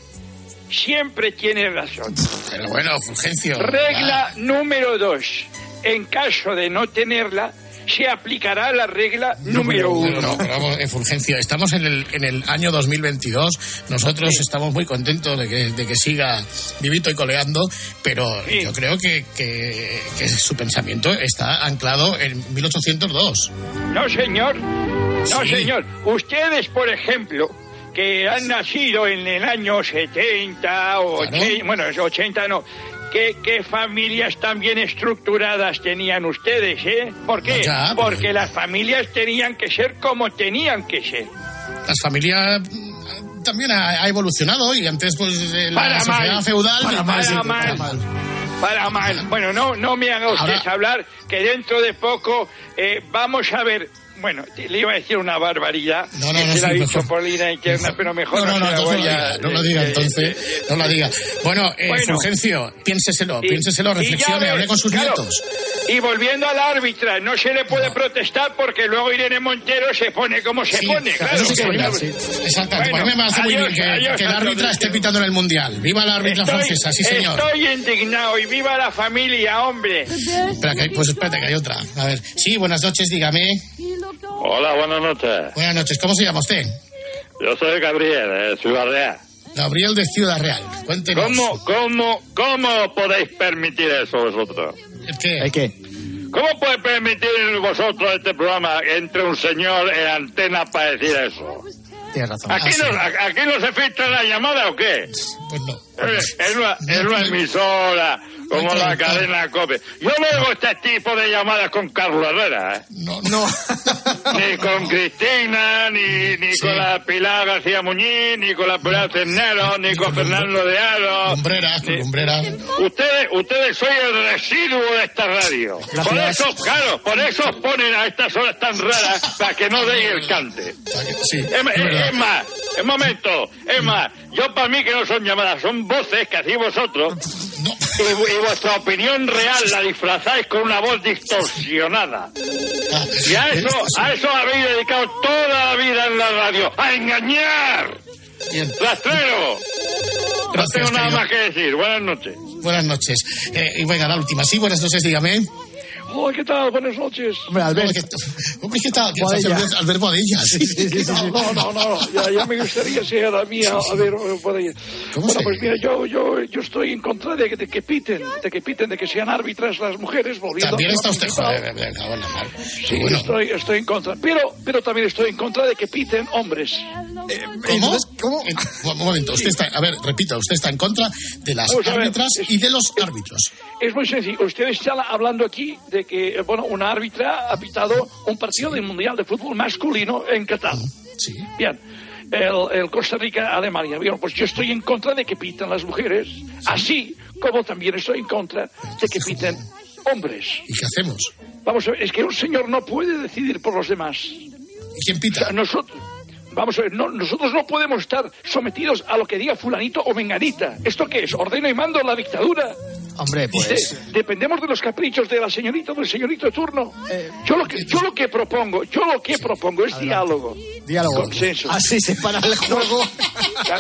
siempre tiene razón. Pero bueno, Fulgencio. Regla número dos. En caso de no tenerla, se aplicará la regla número uno. no, pero vamos, eh, Fulgencio, estamos en el, en el año 2022. Nosotros estamos muy contentos de que, de que siga vivito y coleando, pero yo creo que, que- que su pensamiento está anclado en 1802. No, señor. No, Sí. señor. Ustedes, por ejemplo, que han nacido en el año 70 o 80, bueno, es 80 no. ¿Qué, ¿Qué familias tan bien estructuradas tenían ustedes, eh? ¿Por qué? No, ya, pero- Porque las familias tenían que ser como tenían que ser. Las familias mm, también ha, ha evolucionado y antes pues eh, la Para sociedad mal. feudal Para mal, para mal. Para mal. Bueno, no, no me haga usted Ahora- hablar que dentro de poco eh, vamos a ver. Bueno, le iba a decir una barbaridad. No, no, no, se la ha dicho línea interna, pero mejor No, no, no, no, la no diga, no lo diga, eh, entonces, no lo diga. Bueno, eh, Bueno. Fulgencio, piénseselo, Y- piénseselo, reflexione, ves, hable con sus claro, nietos. Y volviendo a la árbitra, no se le puede protestar porque luego Irene Montero se pone como se Sí, pone, claro. eso sí que verdad, sí. Exactamente, Bueno, pues a mí me muy adiós, bien que, adiós que la a árbitra esté pitando en el Mundial. ¡Viva la árbitra Estoy- francesa, sí señor! Estoy indignado y viva la familia, hombre. Espera, que pues espérate, que hay otra. A ver, sí, buenas noches, dígame. Hola, buenas noches. Buenas noches, ¿cómo se llama usted? Yo soy Gabriel, de Ciudad Real. Gabriel de Ciudad Real. Cuéntenos. ¿Cómo, cómo, ¿Cómo podéis permitir eso vosotros? ¿El qué? ¿El qué? ¿Cómo podéis permitir vosotros este programa entre un señor en antena para decir eso? Tienes razón. ¿Aquí, Ah, no, a- ¿Aquí no se filtra la llamada o qué? Pues no. Es es una, es una emisora como la cadena COPE. Yo no oigo este tipo de llamadas con Carlos Herrera, ¿eh? No, no. ni con Cristina, ni, ni con la Pilar García Muñiz, ni con la Pilar Ternero, ni con Fernando de Aro. Lumbrera, lumbrera. Ustedes, ustedes soy el residuo de esta radio. Por eso, claro, por eso os ponen a estas horas tan raras para que no deis el cante. Sí, Es, es- es más, un momento, es más, yo para mí que no son llamadas, son voces que hacéis vosotros. Y, y vuestra opinión real la disfrazáis con una voz distorsionada. Y a eso, a eso habéis dedicado toda la vida en la radio, a engañar. Rastrero. No Gracias, tengo nada querido. más que decir. Buenas noches. Buenas noches. Eh, y venga, la última. Sí, buenas noches, dígame. Hola, ¿qué tal? Buenas noches. Hombre, Albert. Hombre, ¿qué tal? ¿Qué tal? Boadella. Albert, sí. No, no, no, ya, ya me gustaría ser a mí, a, ver, eh, por ahí. Bueno, pues mira, yo, yo, yo estoy en contra de, de que piten, de que piten, de que sean árbitras las mujeres, volviendo También está usted, joder. Sí, Bueno. estoy, estoy en contra. Pero, pero también estoy en contra de que piten hombres. ¿Cómo? Eh, Un momento, usted está, a ver, repita, usted está en contra de las Vamos a ver, árbitras y de los árbitros. Es muy sencillo. Ustedes están hablando aquí de que, eh, bueno, una árbitra ha pitado un partido del Mundial de Fútbol masculino en Qatar. Sí. Bien. El, el Costa Rica-Alemania. Bien, pues yo estoy en contra de que piten las mujeres, así como también estoy en contra de que piten hombres. ¿Y qué hacemos? Vamos a ver, es que un señor no puede decidir por los demás. ¿Y quién pita? nosotros, vamos a ver, no, nosotros no podemos estar sometidos a lo que diga fulanito o menganita. ¿Esto qué es? ¿Ordeno y mando la dictadura? Hombre, pues. De- dependemos de los caprichos de la señorita o del señorito de turno. yo, lo que, yo lo que propongo, yo lo que propongo es diálogo. Diálogo. Consenso. Así se para el juego.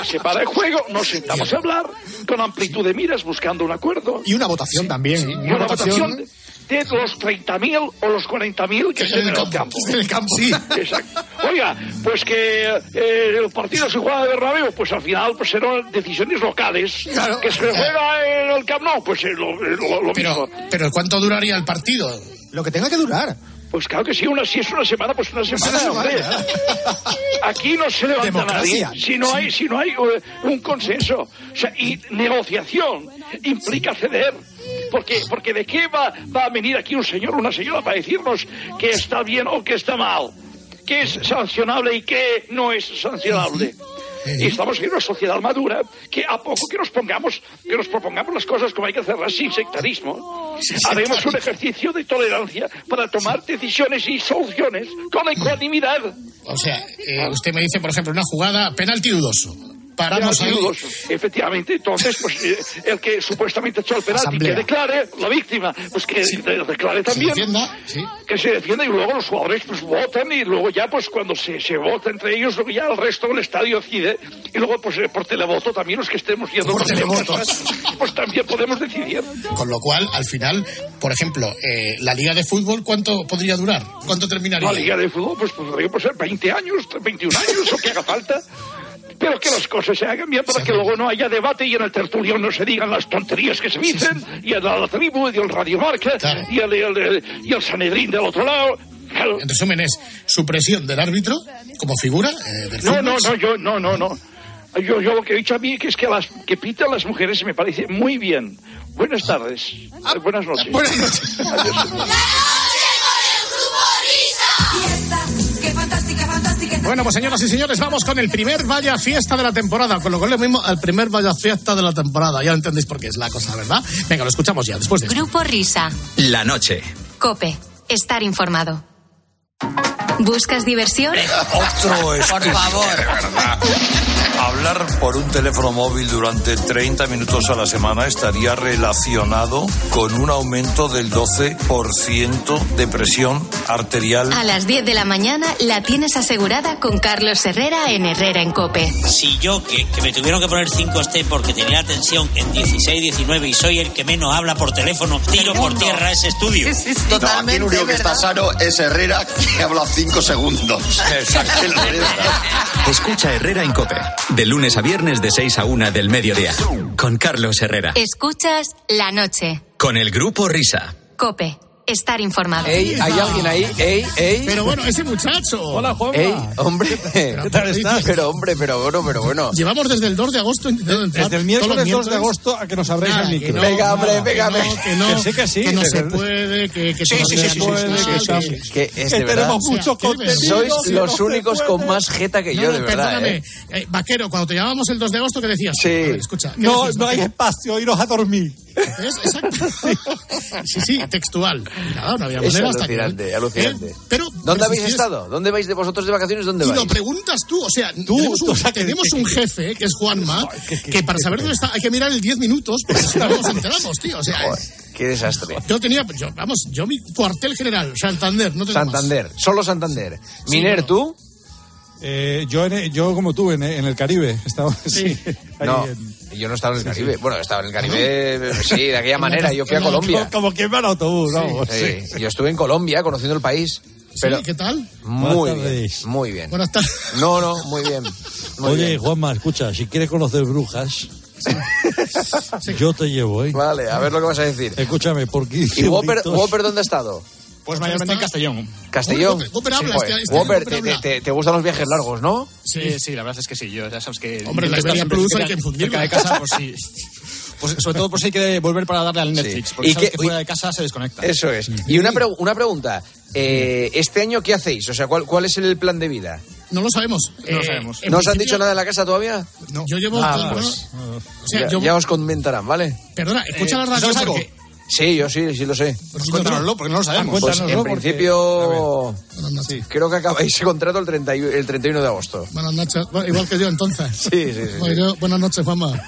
Se para el juego, nos sentamos a hablar con amplitud de miras buscando un acuerdo. Y una votación también. Y una votación de los 30.000 o los 40.000 que estén en el campo. En el campo. Sí, exacto. Oiga, pues que eh, el partido se juega de Bernabéu, pues al final pues serán decisiones locales. Que se juega en el Camp Nou, pues eh, lo, lo- lo Pero, mismo. pero ¿cuánto duraría el partido? Lo que tenga que durar. Pues claro que sí, una, si es una semana, pues una semana, una semana, hombre. Aquí no se levanta Democracia. nadie si no hay, si no hay eh, un consenso. O sea, y negociación implica ceder. Porque, porque de qué va, va a venir aquí un señor o una señora para decirnos que está bien o que está mal, qué es sancionable y qué no es sancionable. Y estamos en una sociedad madura que a poco que nos pongamos, que nos propongamos las cosas como hay que hacerlas sin sectarismo, haremos un ejercicio de tolerancia para tomar decisiones y soluciones con ecuanimidad. O sea, eh, usted me dice, por ejemplo, una jugada penalti dudoso. Paramos ahí. Efectivamente, entonces, pues eh, el que supuestamente echó el penalti, Asamblea. que declare, la víctima, pues que de- declare también. defienda, sí. Que se defienda y luego los jugadores pues votan y luego ya pues cuando se, se vota entre ellos, luego ya el resto del estadio decide y luego pues eh, por televoto también los que estemos viendo Por por televoto. pues también podemos decidir. Con lo cual, al final, por ejemplo, eh, la liga de fútbol, ¿cuánto podría durar? ¿Cuánto terminaría? La liga de fútbol pues podría pues, ser 20 años, 21 años o que haga falta. Pero que las cosas se hagan bien para que luego no haya debate y en el tertulio no se digan las tonterías que se dicen, y en la tribu, y el Radio Marca, y, el, y el- y el Sanedrín del otro lado. En resumen, es supresión del árbitro como figura eh, del No, no, no, yo, no, no, no. Yo, yo lo que he dicho a mí que es que las que pitan las mujeres me parece muy bien. Buenas tardes. Eh, buenas noches. Buenas noches. fantástica, fantástica. Bueno, pues señoras y señores, vamos con el primer Vaya Fiesta de la temporada. Con lo cual, lo mismo, el primer Vaya Fiesta de la temporada. Ya entendéis por qué es la cosa, ¿verdad? Venga, lo escuchamos ya, después de esto. Grupo Risa. La noche. Cope. Estar informado. ¿Buscas diversión? Otro es Por favor. Hablar por un teléfono móvil durante 30 minutos a la semana estaría relacionado con un aumento del 12% de presión arterial. A las 10 de la mañana la tienes asegurada con Carlos Herrera en Herrera en Cope. Si yo, que, que me tuvieron que poner 5 stem porque tenía tensión en 16, 19 y soy el que menos habla por teléfono, tiro por tierra ese estudio. No, aquí el único que está sano es Herrera, que habla cinco segundos. El resto- Escucha Herrera en Cope. De lunes a viernes de 6 a 1 del mediodía. Con Carlos Herrera. Escuchas la noche. Con el grupo Risa. Cope. Estar informado. Ey, ¿hay alguien ahí? Ey, ey. Pero bueno, ese muchacho. Hola, Ey, hombre. ¿Qué tal estás? Pero hombre, pero bueno, pero bueno. Llevamos desde el 2 de agosto intentando entrar. Desde el miércoles 2 de agosto a que nos abréis Nada, el micro. no, Venga, hombre, que venga. Que no, Que sí, que sí, que no que se sí. puede, que, que Sí, se sí, sí, puede, sí, sí, que- sí, sí. Que es Que de verdad. tenemos mucho ¿qué contenido. Sois los únicos con más jeta que yo, de verdad. perdóname. ¿eh? Eh, Vaquero, cuando te llamamos el 2 de agosto, ¿qué decías? Sí. Escucha. ¿qué No, no hay espacio, iros a dormir. ¿Ves? Exacto. sí, sí, textual. Y nada, no había Es manera hasta que... alucinante, alucinante. Eh, pero, ¿Dónde habéis persistías. estado? ¿Dónde vais de vosotros de vacaciones? ¿Dónde Y vais? lo preguntas tú, o sea, tenemos, un, tenemos un jefe, que es Juanma, que para saber dónde está hay que mirar el 10 minutos, porque si no nos enteramos, tío. O sea, qué desastre. yo tenía, yo, vamos, yo mi cuartel general, Santander, no tengo más. Santander, solo Santander. Miner, ¿tú? Eh, yo, en- yo como tú, en, en el Caribe. Estaba, sí. ahí No, en- yo no estaba en el Caribe. sí. Bueno, estaba en el Caribe, sí, de aquella manera. Yo fui a Colombia. Como, quien va en autobús, vamos. Yo estuve en Colombia conociendo el país. Pero Sí, ¿qué tal? muy bien, muy bien. Buenas tardes. No, no, muy bien. Muy Oye, bien. Juanma, escucha, si quieres conocer brujas, yo te llevo, ¿eh? Vale, a ver lo que vas a decir. Escúchame, por 15 ¿Y Whopper dónde ha estado? Pues mayormente en Castellón. Castellón. Whopper- Whopper habla, Joder, este- este Whopper, te, te- te gustan los viajes largos, ¿no? Sí, sí, la verdad es que sí. Yo ya sabes que. Hombre, la siempre Plus hay que infundirla. cerca de casa, pues sí. Pues sobre todo por si hay que volver para darle al Netflix. Porque ¿Y sabes qué- que fuera de casa se desconecta. Eso es. Y una, pre- una pregunta. Eh, ¿Este año qué hacéis? O sea, ¿cuál, ¿cuál es el plan de vida? No lo sabemos. No lo Eh, sabemos. ¿No os han dicho nada en la casa todavía? Yo llevo... Ah, todo- pues, o sea, ya, yo... ya os comentarán, ¿vale? Perdona, escucha la radio porque... Sí, yo sí, sí lo sé. porque Pues Cuéntanoslo, porque no lo sabemos. Pues en principio Buenas noches. creo que acabáis el contrato el, 31 el 31 de agosto. Buenas noches. Bueno, igual que yo, entonces. Sí, sí, sí. Bueno, yo- buenas noches, Juanma.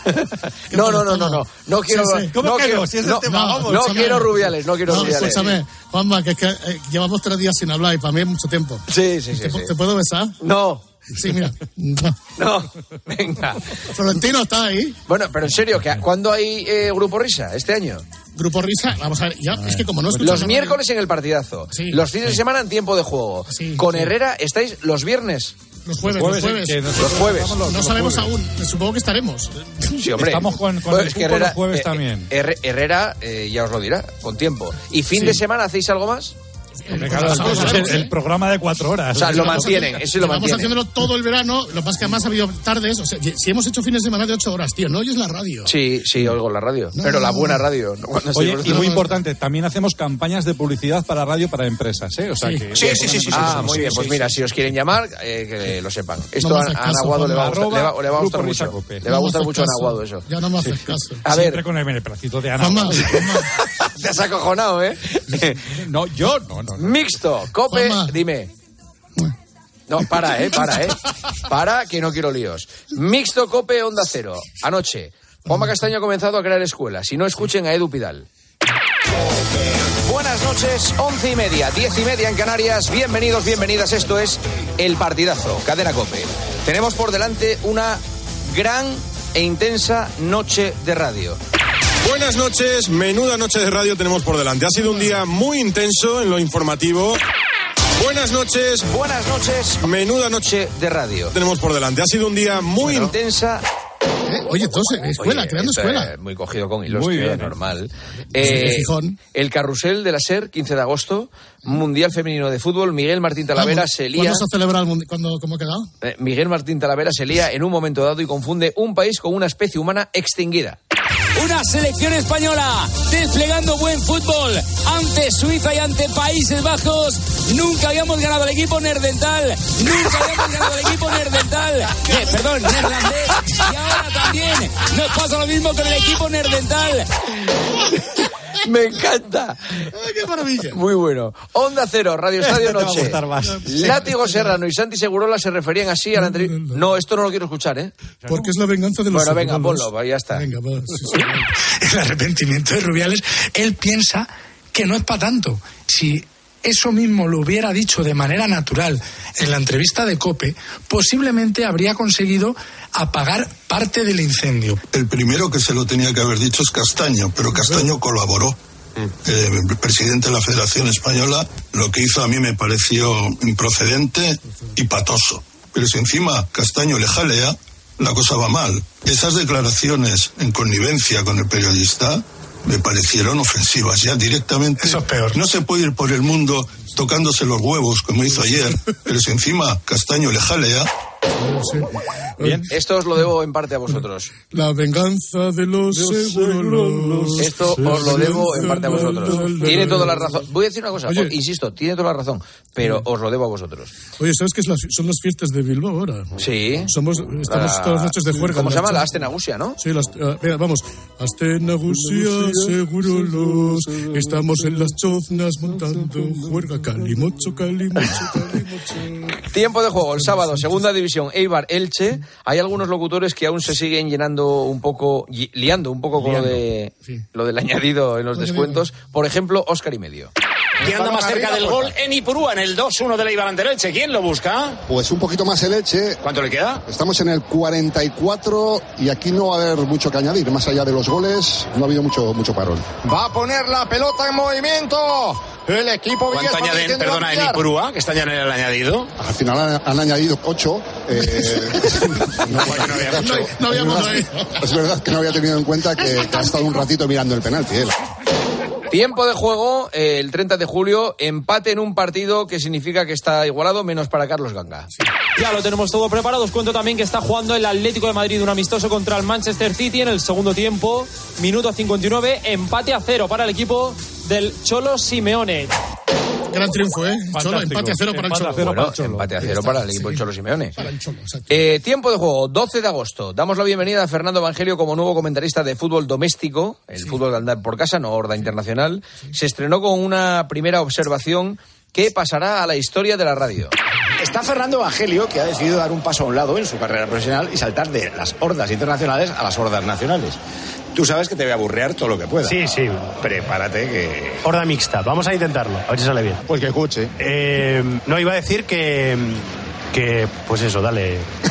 ¿Qué No, no, no, no, no. No quiero, Sí, sí. no quiero, Si es el no, tema, vamos. no quiero rubiales, no quiero No, rubiales. escúchame, Juanma, que es que eh, llevamos tres días sin hablar y para mí es mucho tiempo. Sí, sí, sí. ¿Te, sí. te puedo besar? No, Sí, mira. No. no, venga. Florentino está ahí. Bueno, pero en serio, ¿que- ¿cuándo hay eh, Grupo Risa este año? Grupo Risa, vamos a ver, ya, es que como no Los miércoles en el partidazo. Sí. los fines de semana en tiempo de juego. Sí, Con sí. Herrera estáis los viernes. Los jueves, los jueves. Los jueves. estamos No los sabemos jueves. aún, supongo que estaremos. Sí, hombre. Estamos con- con Bueno, el es que cupo los Herrera, jueves eh, también. Herre- Herrera eh, ya os lo dirá, con tiempo. ¿Y fin Sí. de semana hacéis algo más? Eh, claro, el, ¿eh? el programa de cuatro horas. O sea, lo Llevamos mantienen, haciendo- eso lo mantienen. haciéndolo todo el verano, lo que pasa es que además ha habido tardes, o sea, si hemos hecho fines de semana de ocho horas, tío, no oyes la radio. Sí, sí, oigo la radio. No, pero la buena no. radio. Oye, y muy importante, también hacemos campañas de publicidad para radio para empresas, ¿eh? O sea Sí. que... Sí, sí, sí, sí, Ah, sí, muy sí, bien. sí, Pues sí. mira, si os quieren llamar, eh, que lo sepan. Esto a, a Anaguado le va a gustar, Arroba le va, le va a gustar Grupo mucho. Risacope. Le va a gustar mucho a. Anaguado eso. Ya no me haces caso. A ver, con el beneplácito de Ana. Juanma, Juanma, te has acojonado, ¿eh? No, yo no, no. no. Mixto, Cope, Juanma. dime. No, para, eh, para, eh. Para, que no quiero líos. Mixto, Cope, Onda Cero. Anoche, Juanma Castaño ha comenzado a crear escuelas. Si no, escuchen a Edu Pidal. Buenas noches, once y media, diez y media en Canarias. Bienvenidos, bienvenidas. Esto es El Partidazo, Cadena Cope. Tenemos por delante una gran e intensa noche de radio. Buenas noches, menuda noche de radio tenemos por delante. Ha sido un día muy intenso en lo informativo. Buenas noches, Buenas noches, menuda noche de radio. tenemos por delante. Ha sido un día muy intenso. Intensa eh, oye, entonces, escuela, Oye, creando escuela. es muy cogido con hilos, Muy tío, bien, normal. Eh, el carrusel de la SER, 15 de agosto, Mundial Femenino de Fútbol, Miguel Martín Talavera ¿Cuándo- se lía... ¿Cuándo se celebra el mundi- ¿Cuándo, ¿Cómo ha quedado? eh, Miguel Martín Talavera se lía en un momento dado y confunde un país con una especie humana extinguida. Una selección española desplegando buen fútbol ante Suiza y ante Países Bajos. Nunca habíamos ganado al equipo nerdental. Nunca habíamos ganado al equipo nerdental. Eh, perdón, neerlandés. Y ahora también nos pasa lo mismo con el equipo nerdental. ¡Me encanta! ¡Ay, qué maravilla! Muy bueno. Onda Cero, Radio Estadio a Noche. Látigo Serrano y Santi Segurola se referían así a la entrevista. No, esto no lo quiero escuchar, ¿eh? Porque es la venganza de los Bueno, venga, ponlo, ya está. Venga, va, sí, sí. el arrepentimiento de Rubiales, él piensa que no es para tanto. Si eso mismo lo hubiera dicho de manera natural en la entrevista de Cope, posiblemente habría conseguido apagar parte del incendio. El primero que se lo tenía que haber dicho es Castaño, pero Castaño colaboró. Eh, el presidente de la Federación Española lo que hizo a mí me pareció improcedente y patoso. Pero si encima Castaño le jalea, la cosa va mal. Esas declaraciones en connivencia con el periodista me parecieron ofensivas. Ya directamente. Eso es peor. No se puede ir por el mundo tocándose los huevos, como hizo ayer, pero si encima Castaño le jalea. Bien, esto os lo debo en parte a vosotros. La venganza de los seguros. Esto os lo debo en parte a vosotros. Tiene toda la razón. Voy a decir una cosa, Oye. insisto, tiene toda la razón, pero os lo debo a vosotros. Oye, ¿sabes qué son las fiestas de Bilbao ahora? Sí. Somos, estamos La- todas las noches de juerga. ¿Cómo se llama? La Astenagusia, ¿no? Sí, las, mira, vamos. Astenagusia, seguro los. Estamos en las choznas montando juerga. Calimocho, calimocho, calimocho. Tiempo de juego, el sábado, segunda división, Eibar Elche. Hay algunos locutores que aún se siguen llenando un poco, liando un poco con lo, de, lo del añadido en los descuentos. Por ejemplo, Oscar y medio. ¿Quién anda más cerca del gol? En Ipurúa, en el 2-1 de la Ibar ante el Elche. ¿Quién lo busca? Pues un poquito más el Elche. ¿Cuánto le queda? Estamos en el 44 y aquí no va a haber mucho que añadir. Más allá de los goles, no ha habido mucho, mucho parón. Va a poner la pelota en movimiento. El equipo ¿Cuánto añaden, perdona, en. Ipurúa, que está ya en el añadido? Al final han, han añadido 8. no, había modo, ¿eh? Es verdad que no había tenido en cuenta que, que ha estado un ratito mirando el penalti. él. Tiempo de juego, eh, el 30 de julio, empate en un partido que significa que está igualado, menos para Carlos Ganga. Ya lo tenemos todo preparado. Os cuento también que está jugando el Atlético de Madrid un amistoso contra el Manchester City en el segundo tiempo. Minuto 59, empate a cero para el equipo del Cholo Simeone. Gran triunfo, ¿eh? Cholo, empate a cero para el Cholo. cero Bueno, empate a cero para el equipo Cholo Simeone. Para el Cholo, exacto. Eh, tiempo de juego, 12 de agosto. Damos la bienvenida a Fernando Evangelio como nuevo comentarista de fútbol doméstico, el fútbol de andar por casa, no horda internacional. Se estrenó con una primera observación que pasará a la historia de la radio. Está Fernando Evangelio, que ha decidido dar un paso a un lado en su carrera profesional y saltar de las hordas internacionales a las hordas nacionales. Tú sabes que te voy a aburrear todo lo que pueda. Sí, sí. Prepárate que... Horda mixta. Vamos a intentarlo. A ver si sale bien. Pues que escuche. Eh, no, iba a decir que... Que, pues eso, dale.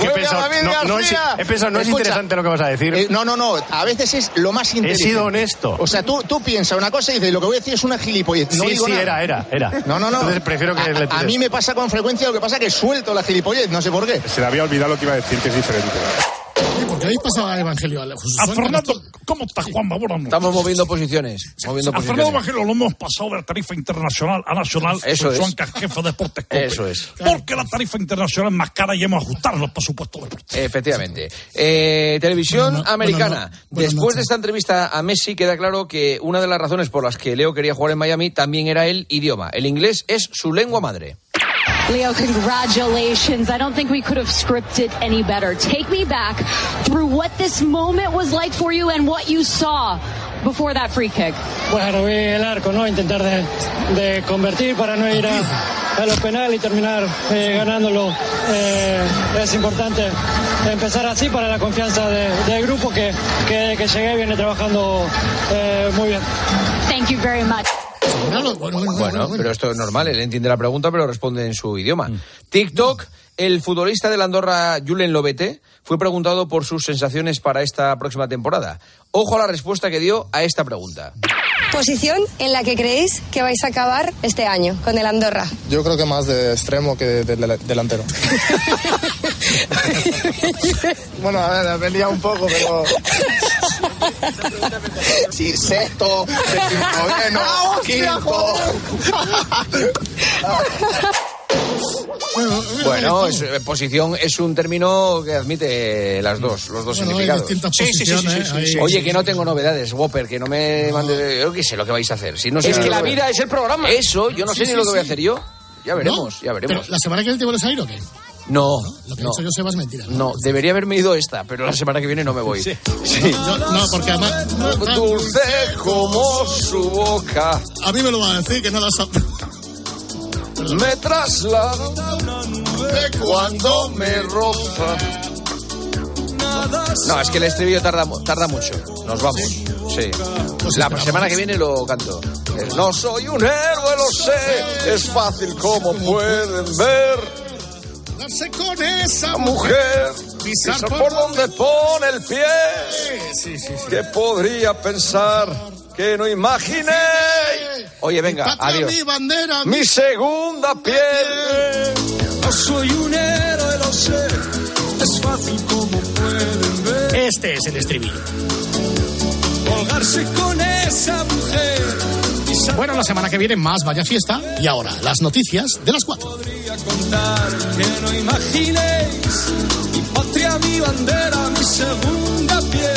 ¿Qué he pensado? No, no es, he pensado, no es Escucha, interesante lo que vas a decir. eh, no, no, no. A veces es lo más inteligente. sido honesto. O sea, tú, tú piensas una cosa y dices, lo que voy a decir es una gilipollez. No sí, digo sí, nada. era, era, era. No, no, no. Entonces prefiero que a, le a- a tires. mí me pasa con frecuencia, lo que pasa que suelto la gilipollez, no sé por qué. Se le había olvidado lo que iba a decir, que es diferente. Oye, ¿Por qué habéis pasado a Evangelio? A Jesús A Juan, Fernando, ¿cómo está? Buenas noches. Estamos moviendo posiciones. Moviendo A Fernando. Evangelio lo hemos pasado de la tarifa internacional a nacional. Eso es. Juan, que es jefe de deportes. Cope. Eso es. Porque la tarifa internacional es más cara y hemos ajustado los presupuestos deportivos. Efectivamente. Eh, televisión Bueno, no, americana. bueno, no, buenas Después de esta entrevista a Messi, queda claro que una de las razones por las que Leo quería jugar en Miami también era el idioma. El inglés es su lengua madre. Leo, congratulations. I don't think we could have scripted it any better. Take me back through what this moment was like for you and what you saw before that free kick. Bueno, vi el arco, ¿no? Intentar de, de convertir para no ir a, a los penales y terminar eh, ganándolo. Eh, es importante empezar así para la confianza de- del grupo que, que, que llegué viene trabajando eh, muy bien. Thank you very much. Bueno, pero esto es normal, él entiende la pregunta, pero responde en su idioma. TikTok, el futbolista de la Andorra, Julen Lobete, fue preguntado por sus sensaciones para esta próxima temporada. Ojo a la respuesta que dio a esta pregunta. Posición en la que creéis que vais a acabar este año con el Andorra. Yo creo que más de extremo que de, de- delantero. bueno, a ver, me he liado un poco, pero. Sí, sexto, séptimo, noveno, quinto. Bueno, es- eh, posición es un término que admite las dos, los dos Bueno, significados. Sí, sí, sí, sí, posiciones, sí, sí, sí, Oye, que no tengo novedades, Whopper, que no me mande. Yo qué sé lo que vais a hacer. Si no Es que la vida es el programa. Eso, yo no Sí, sé ni lo que voy a hacer yo. Ya veremos, ¿No? ya veremos. Pero, ¿La semana que viene te vuelves a ir o qué? No, Lo que no, he dicho yo Seba es mentira. no, debería haberme ido esta, pero la semana que viene no me voy. Sí. Yo- no, porque además... Dulce como su boca. A mí me lo van a decir que no la Me traslado de cuando me roza. No, es que el estribillo tarda, tarda mucho. Nos vamos. Sí. La semana que viene lo canto. Eh, No soy un héroe, lo sé. Es fácil como pueden ver. Darse con esa Mujer, pisar pisar por donde pone el pie. Sí, sí, sí. Que podría pensar que no imaginé. Oye, venga, Patria, adiós. mi bandera, Mi segunda piel. No soy un héroe, lo sé. Es fácil como pueden ver. Este es el estribillo. Colgarse con esa mujer. Bueno, la semana que viene más Vaya Fiesta. Y ahora, las noticias de las cuatro. Podría contar que no imaginéis mi patria, mi bandera, mi segunda piel,